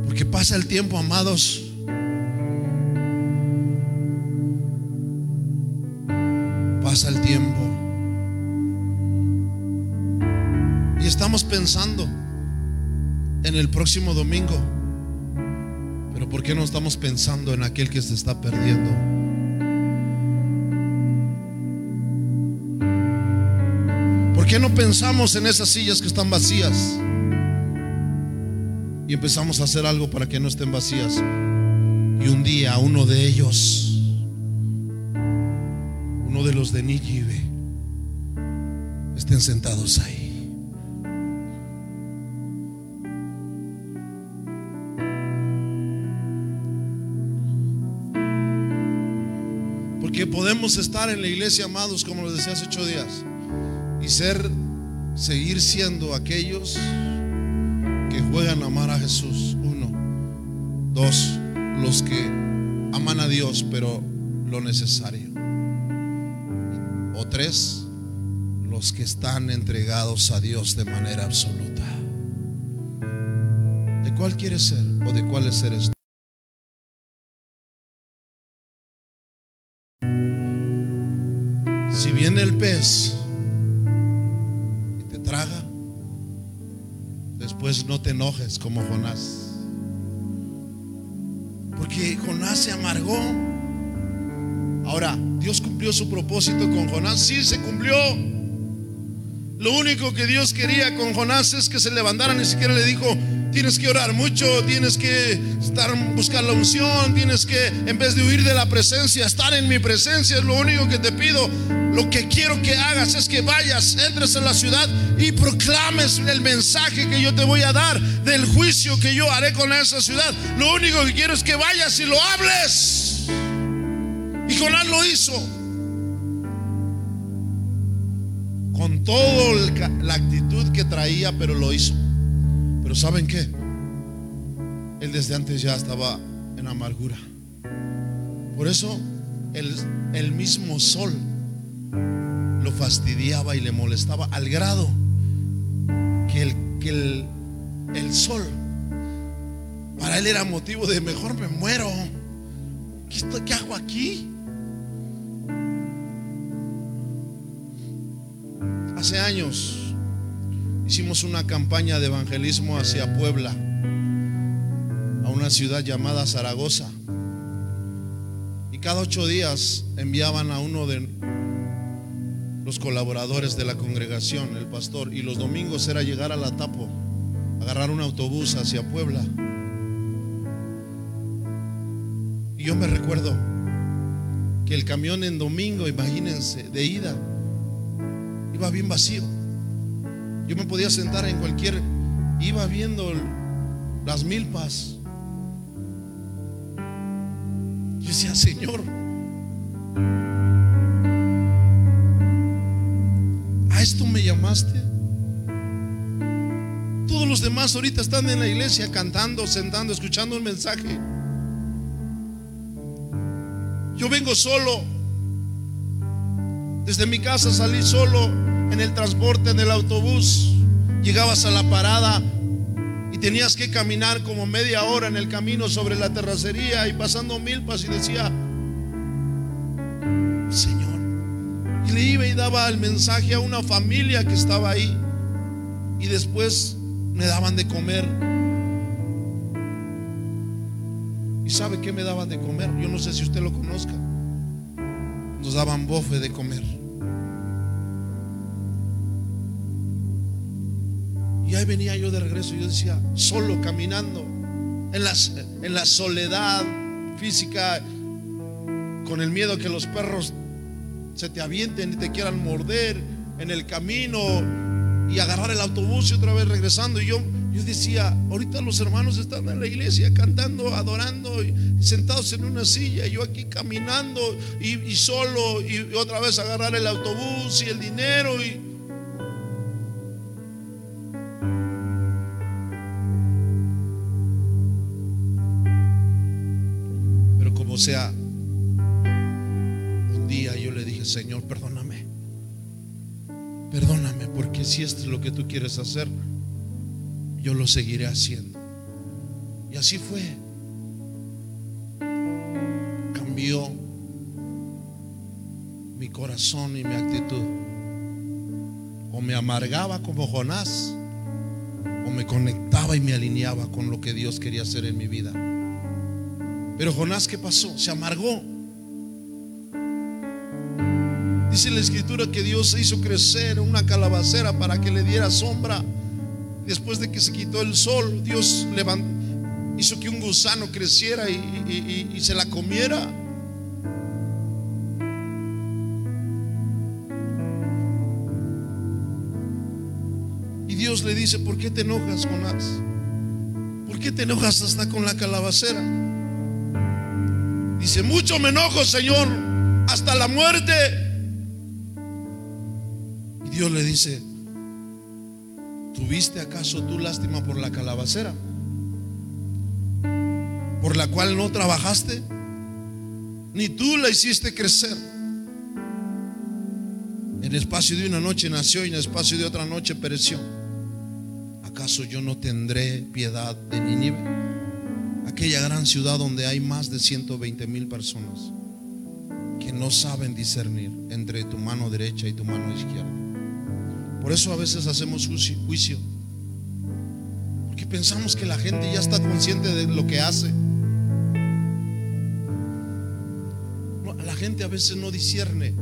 Porque pasa el tiempo, amados. Pasa el tiempo. Y estamos pensando en el próximo domingo. Pero ¿por qué no estamos pensando en aquel que se está perdiendo? No pensamos en esas sillas que están vacías? Y empezamos a hacer algo para que no estén vacías. Y un día uno de ellos, uno de los de Nínive, estén sentados ahí. Porque podemos estar en la iglesia, amados, como lo decía hace ocho días, y ser, seguir siendo aquellos que juegan a amar a Jesús. Uno. Dos, los que aman a Dios, pero lo necesario. O tres, los que están entregados a Dios de manera absoluta. ¿De cuál quieres ser o de cuáles seres Si viene el pez después no te enojes como Jonás. Porque Jonás se amargó. Ahora, Dios cumplió su propósito con Jonás. Sí, se cumplió. Lo único que Dios quería con Jonás es que se levantara. Ni siquiera le dijo, tienes que orar mucho, tienes que estar, buscar la unción, tienes que, en vez de huir de la presencia, estar en mi presencia. Es lo único que te pido. Lo que quiero que hagas es que vayas, entres en la ciudad y proclames el mensaje que yo te voy a dar del juicio que yo haré con esa ciudad. Lo único que quiero es que vayas y lo hables. Y Jonás lo hizo. Con toda la actitud que traía, pero lo hizo. Pero ¿saben qué? Él desde antes ya estaba en amargura. Por eso el, el mismo sol lo fastidiaba y le molestaba al grado que el, que el, el sol para él era motivo de mejor me muero. ¿Qué, estoy- qué hago aquí? Hace años hicimos una campaña de evangelismo hacia Puebla, a una ciudad llamada Zaragoza. Y cada ocho días enviaban a uno de los colaboradores de la congregación, el pastor, y los domingos era llegar a la Tapo, agarrar un autobús hacia Puebla. Y yo me recuerdo que el camión en domingo, imagínense, de ida, iba bien vacío. Yo me podía sentar en cualquier, iba viendo las milpas. Yo decía, Señor, ¿a esto me llamaste? Todos los demás ahorita están en la iglesia cantando, sentando, escuchando el mensaje. Yo vengo solo. Desde mi casa salí solo en el transporte, en el autobús. Llegabas a la parada y tenías que caminar como media hora en el camino sobre la terracería y pasando milpas y decía, Señor. Y le iba y daba el mensaje a una familia que estaba ahí. Y después me daban de comer. ¿Y sabe qué me daban de comer? Yo no sé si usted lo conozca. Nos daban bofe de comer. Ahí venía yo de regreso. Yo decía, solo caminando, en la, en la soledad física, con el miedo que los perros se te avienten y te quieran morder en el camino y agarrar el autobús y otra vez regresando. Y yo, yo decía, ahorita los hermanos están en la iglesia cantando, adorando, sentados en una silla, y yo aquí caminando y, y solo, y otra vez agarrar el autobús y el dinero. Sea, un día yo le dije, Señor, perdóname. Perdóname, porque si esto es lo que tú quieres hacer, yo lo seguiré haciendo. Y así fue. Cambió mi corazón y mi actitud. O me amargaba como Jonás, o me conectaba y me alineaba con lo que Dios quería hacer en mi vida. Pero Jonás, ¿qué pasó? Se amargó. Dice la escritura que Dios hizo crecer una calabacera para que le diera sombra. Después de que se quitó el sol, Dios hizo que un gusano creciera y, y se la comiera. Y Dios le dice, ¿por qué te enojas, Jonás? ¿Por qué te enojas hasta con la calabacera? Dice, mucho me enojo, Señor, hasta la muerte. Dios le dice, ¿tuviste acaso tú lástima por la calabacera? ¿Por la cual no trabajaste? Ni tú la hiciste crecer. En espacio de una noche nació y en espacio de otra noche pereció. ¿Acaso yo no tendré piedad de Nínive? Aquella gran ciudad donde hay más de 120 mil personas que no saben discernir entre tu mano derecha y tu mano izquierda. Por eso a veces hacemos juicio. Porque pensamos que la gente ya está consciente de lo que hace. la gente a veces no discierne,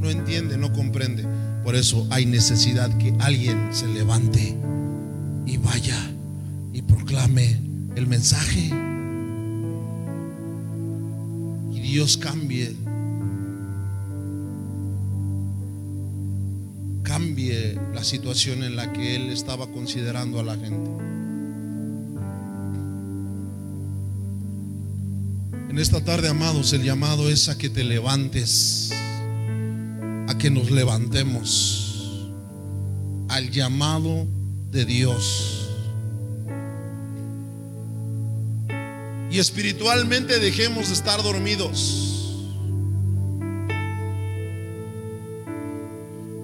no entiende, no comprende. Por eso hay necesidad que alguien se levante y vaya y proclame el mensaje. Y Dios cambie cambie la situación en la que él estaba considerando a la gente. En esta tarde, amados, el llamado es a que te levantes, a que nos levantemos al llamado de Dios. Y espiritualmente dejemos de estar dormidos.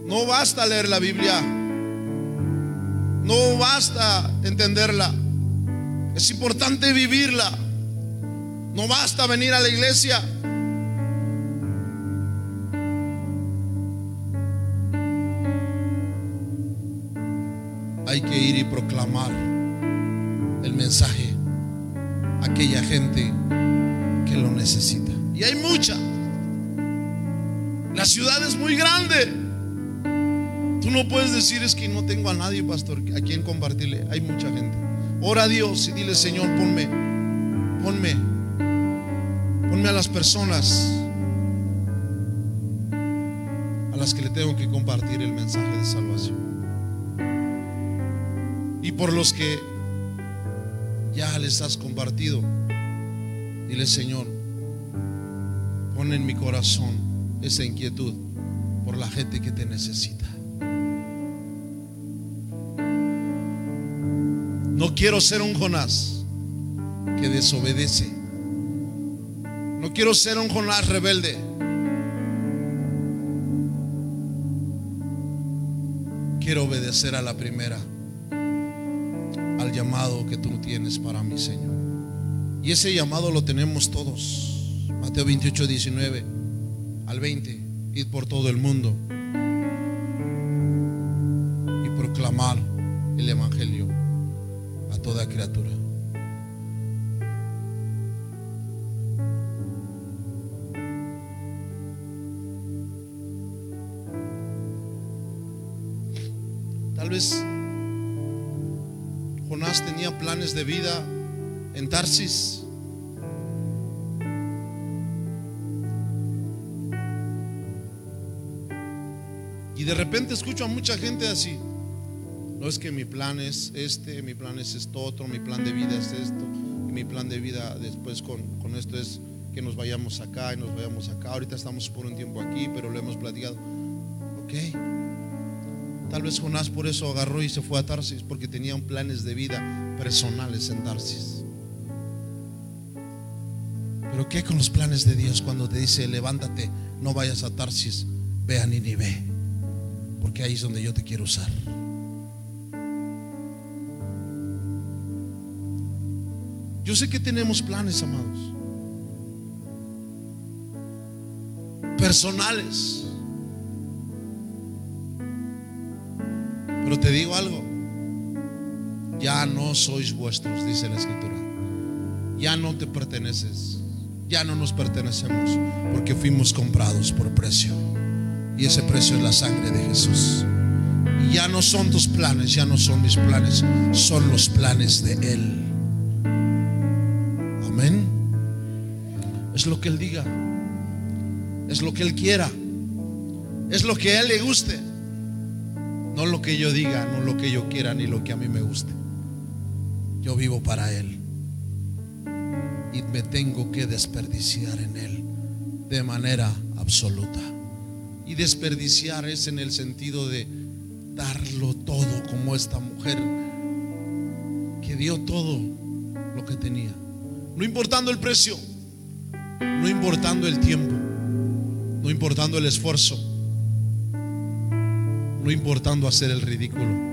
No basta leer la Biblia. No basta entenderla. Es importante vivirla. No basta venir a la iglesia. Hay que ir y proclamar el mensaje aquella gente que lo necesita. Y hay mucha. La ciudad es muy grande. Tú no puedes decir es que no tengo a nadie, pastor, a quien compartirle. Hay mucha gente. Ora a Dios y dile, Señor, ponme, ponme, ponme a las personas a las que le tengo que compartir el mensaje de salvación. Y por los que ya les has compartido, dile, Señor, pon en mi corazón esa inquietud por la gente que te necesita. No quiero ser un Jonás que desobedece. No quiero ser un Jonás rebelde. Quiero obedecer a la primera, llamado que tú tienes para mí, Señor. Y ese llamado lo tenemos todos. Mateo 28, 19 al 20. Ir por todo el mundo Y de repente escucho a mucha gente así. No es que mi plan es este, mi plan es esto otro, mi plan de vida es esto, y mi plan de vida después con, esto es que nos vayamos acá y nos vayamos acá. Ahorita estamos por un tiempo aquí, pero lo hemos platicado. Ok. Tal vez Jonás por eso agarró y se fue a Tarsis, porque tenían planes de vida personales en Tarsis. Pero ¿qué con los planes de Dios cuando te dice, levántate, no vayas a Tarsis, ve a Ninive, porque ahí es donde yo te quiero usar. Yo sé que tenemos planes, amados. Personales. Pero te digo algo. Ya no sois vuestros, dice la escritura. Ya no te perteneces. Ya no nos pertenecemos porque fuimos comprados por precio. Y ese precio es la sangre de Jesús. Y ya no son tus planes, ya no son mis planes, son los planes de Él. Amén. Es lo que Él diga. Es lo que Él quiera. Es lo que a Él le guste. No lo que yo diga, no lo que yo quiera, ni lo que a mí me guste. Yo vivo para Él. Y me tengo que desperdiciar en Él de manera absoluta. Y desperdiciar es en el sentido de darlo todo como esta mujer que dio todo lo que tenía. No importando el precio, no importando el tiempo, no importando el esfuerzo, no importando hacer el ridículo.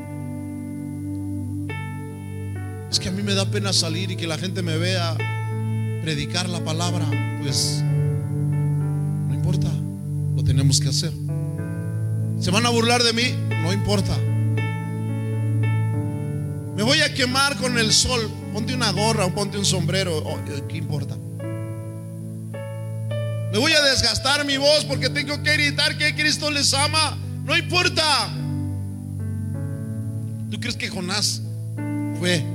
Es que a mí me da pena salir y que la gente me vea predicar la palabra, pues no importa, lo tenemos que hacer. ¿Se van a burlar de mí? No importa. Me voy a quemar con el sol. Ponte una gorra o ponte un sombrero. Oh, ¿Qué importa? Me voy a desgastar mi voz porque tengo que gritar que Cristo les ama. No importa. ¿Tú crees que Jonás fue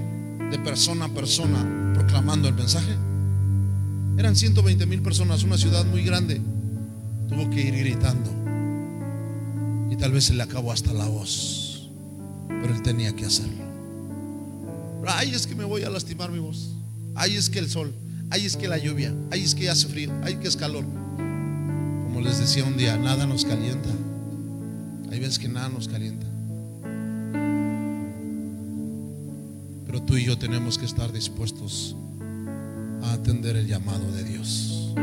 de persona a persona proclamando el mensaje? Eran 120 mil personas, una ciudad muy grande. Tuvo que ir gritando. Y tal vez se le acabó hasta la voz. Pero él tenía que hacerlo. Ay, es que me voy a lastimar mi voz. Ay, es que el sol. Ay, es que la lluvia. Ay, es que hace frío. Ay, que es calor. Como les decía un día, nada nos calienta. Hay veces que nada nos calienta. Pero tú y yo tenemos que estar dispuestos a atender el llamado de Dios.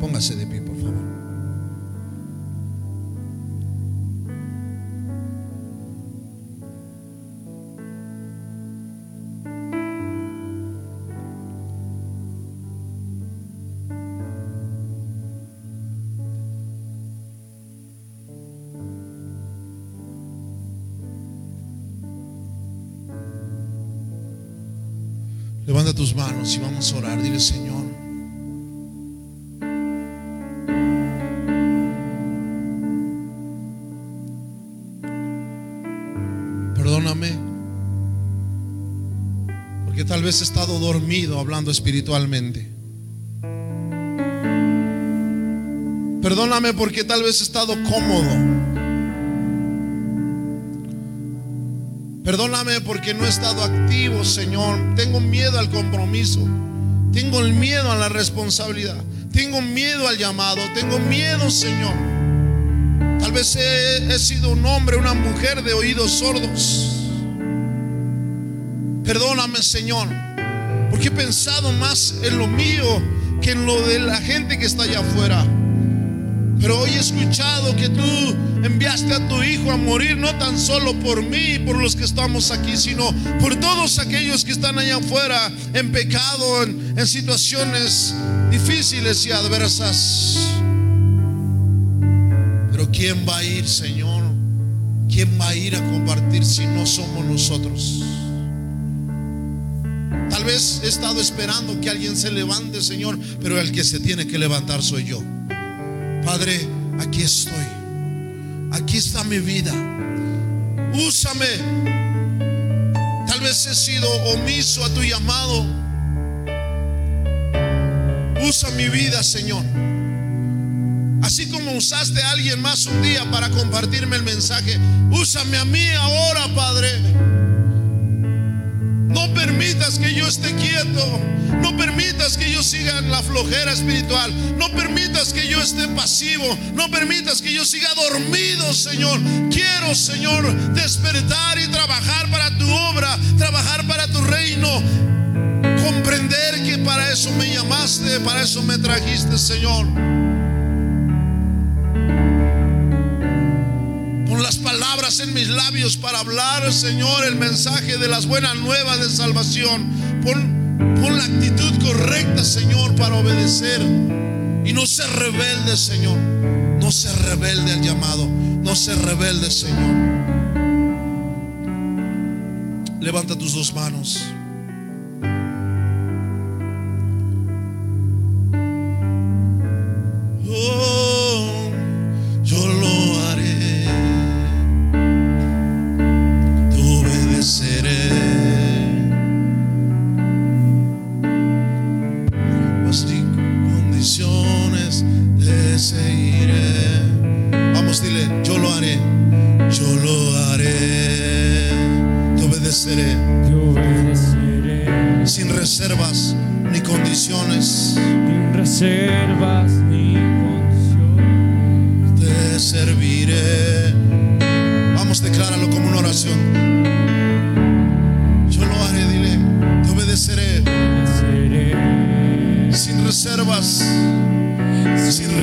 Póngase de pie, por favor. Y vamos a orar. Dile, Señor. Perdóname. Porque tal vez he estado dormido hablando espiritualmente. Perdóname porque tal vez he estado cómodo. Perdóname porque no he estado activo, Señor. Tengo miedo al compromiso. Tengo el miedo a la responsabilidad. Tengo miedo al llamado. Tengo miedo, Señor. Tal vez he, he sido un hombre, una mujer de oídos sordos. Perdóname, Señor. Porque he pensado más en lo mío que en lo de la gente que está allá afuera. Pero hoy he escuchado que tú enviaste a tu Hijo a morir no tan solo por mí y por los que estamos aquí, sino por todos aquellos que están allá afuera en pecado, en, en situaciones difíciles y adversas. Pero ¿quién va a ir, Señor? ¿Quién va a ir a compartir si no somos nosotros? Tal vez he estado esperando que alguien se levante, Señor, pero el que se tiene que levantar soy yo. Padre, aquí estoy. Aquí está mi vida. Úsame. Tal vez he sido omiso a tu llamado. Usa mi vida, Señor. Así como usaste a alguien más un día para compartirme el mensaje, úsame a mí ahora, Padre. No permitas que yo esté quieto. No permitas que yo siga en la flojera espiritual. No permitas que yo esté pasivo. No permitas que yo siga dormido, Señor. Quiero, Señor, despertar y trabajar para tu obra, trabajar para tu reino. Comprender que para eso me llamaste, para eso me trajiste, Señor. Palabras en mis labios para hablar, Señor, el mensaje de las buenas nuevas de salvación. Pon la actitud correcta, Señor, para obedecer. Y no se rebelde, Señor. No se rebelde al llamado. No se rebelde, Señor. Levanta tus dos manos.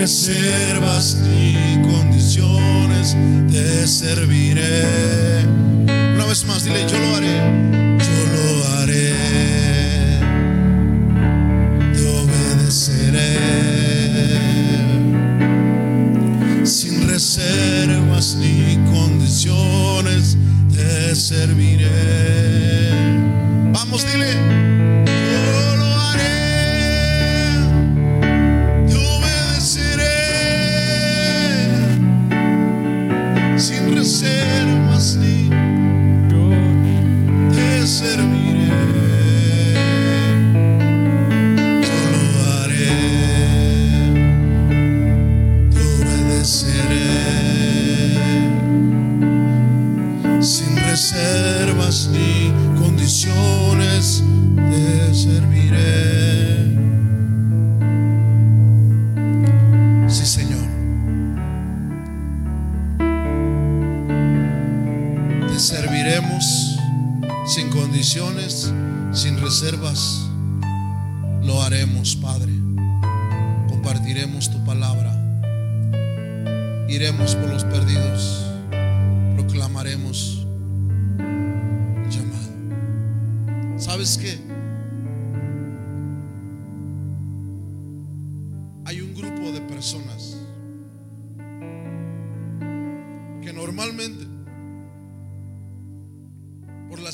Reservas ni condiciones. Te serviré. Una vez más, dile. Yo lo haré.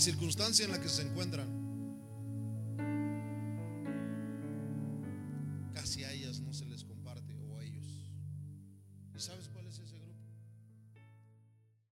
Circunstancia en la que se encuentran,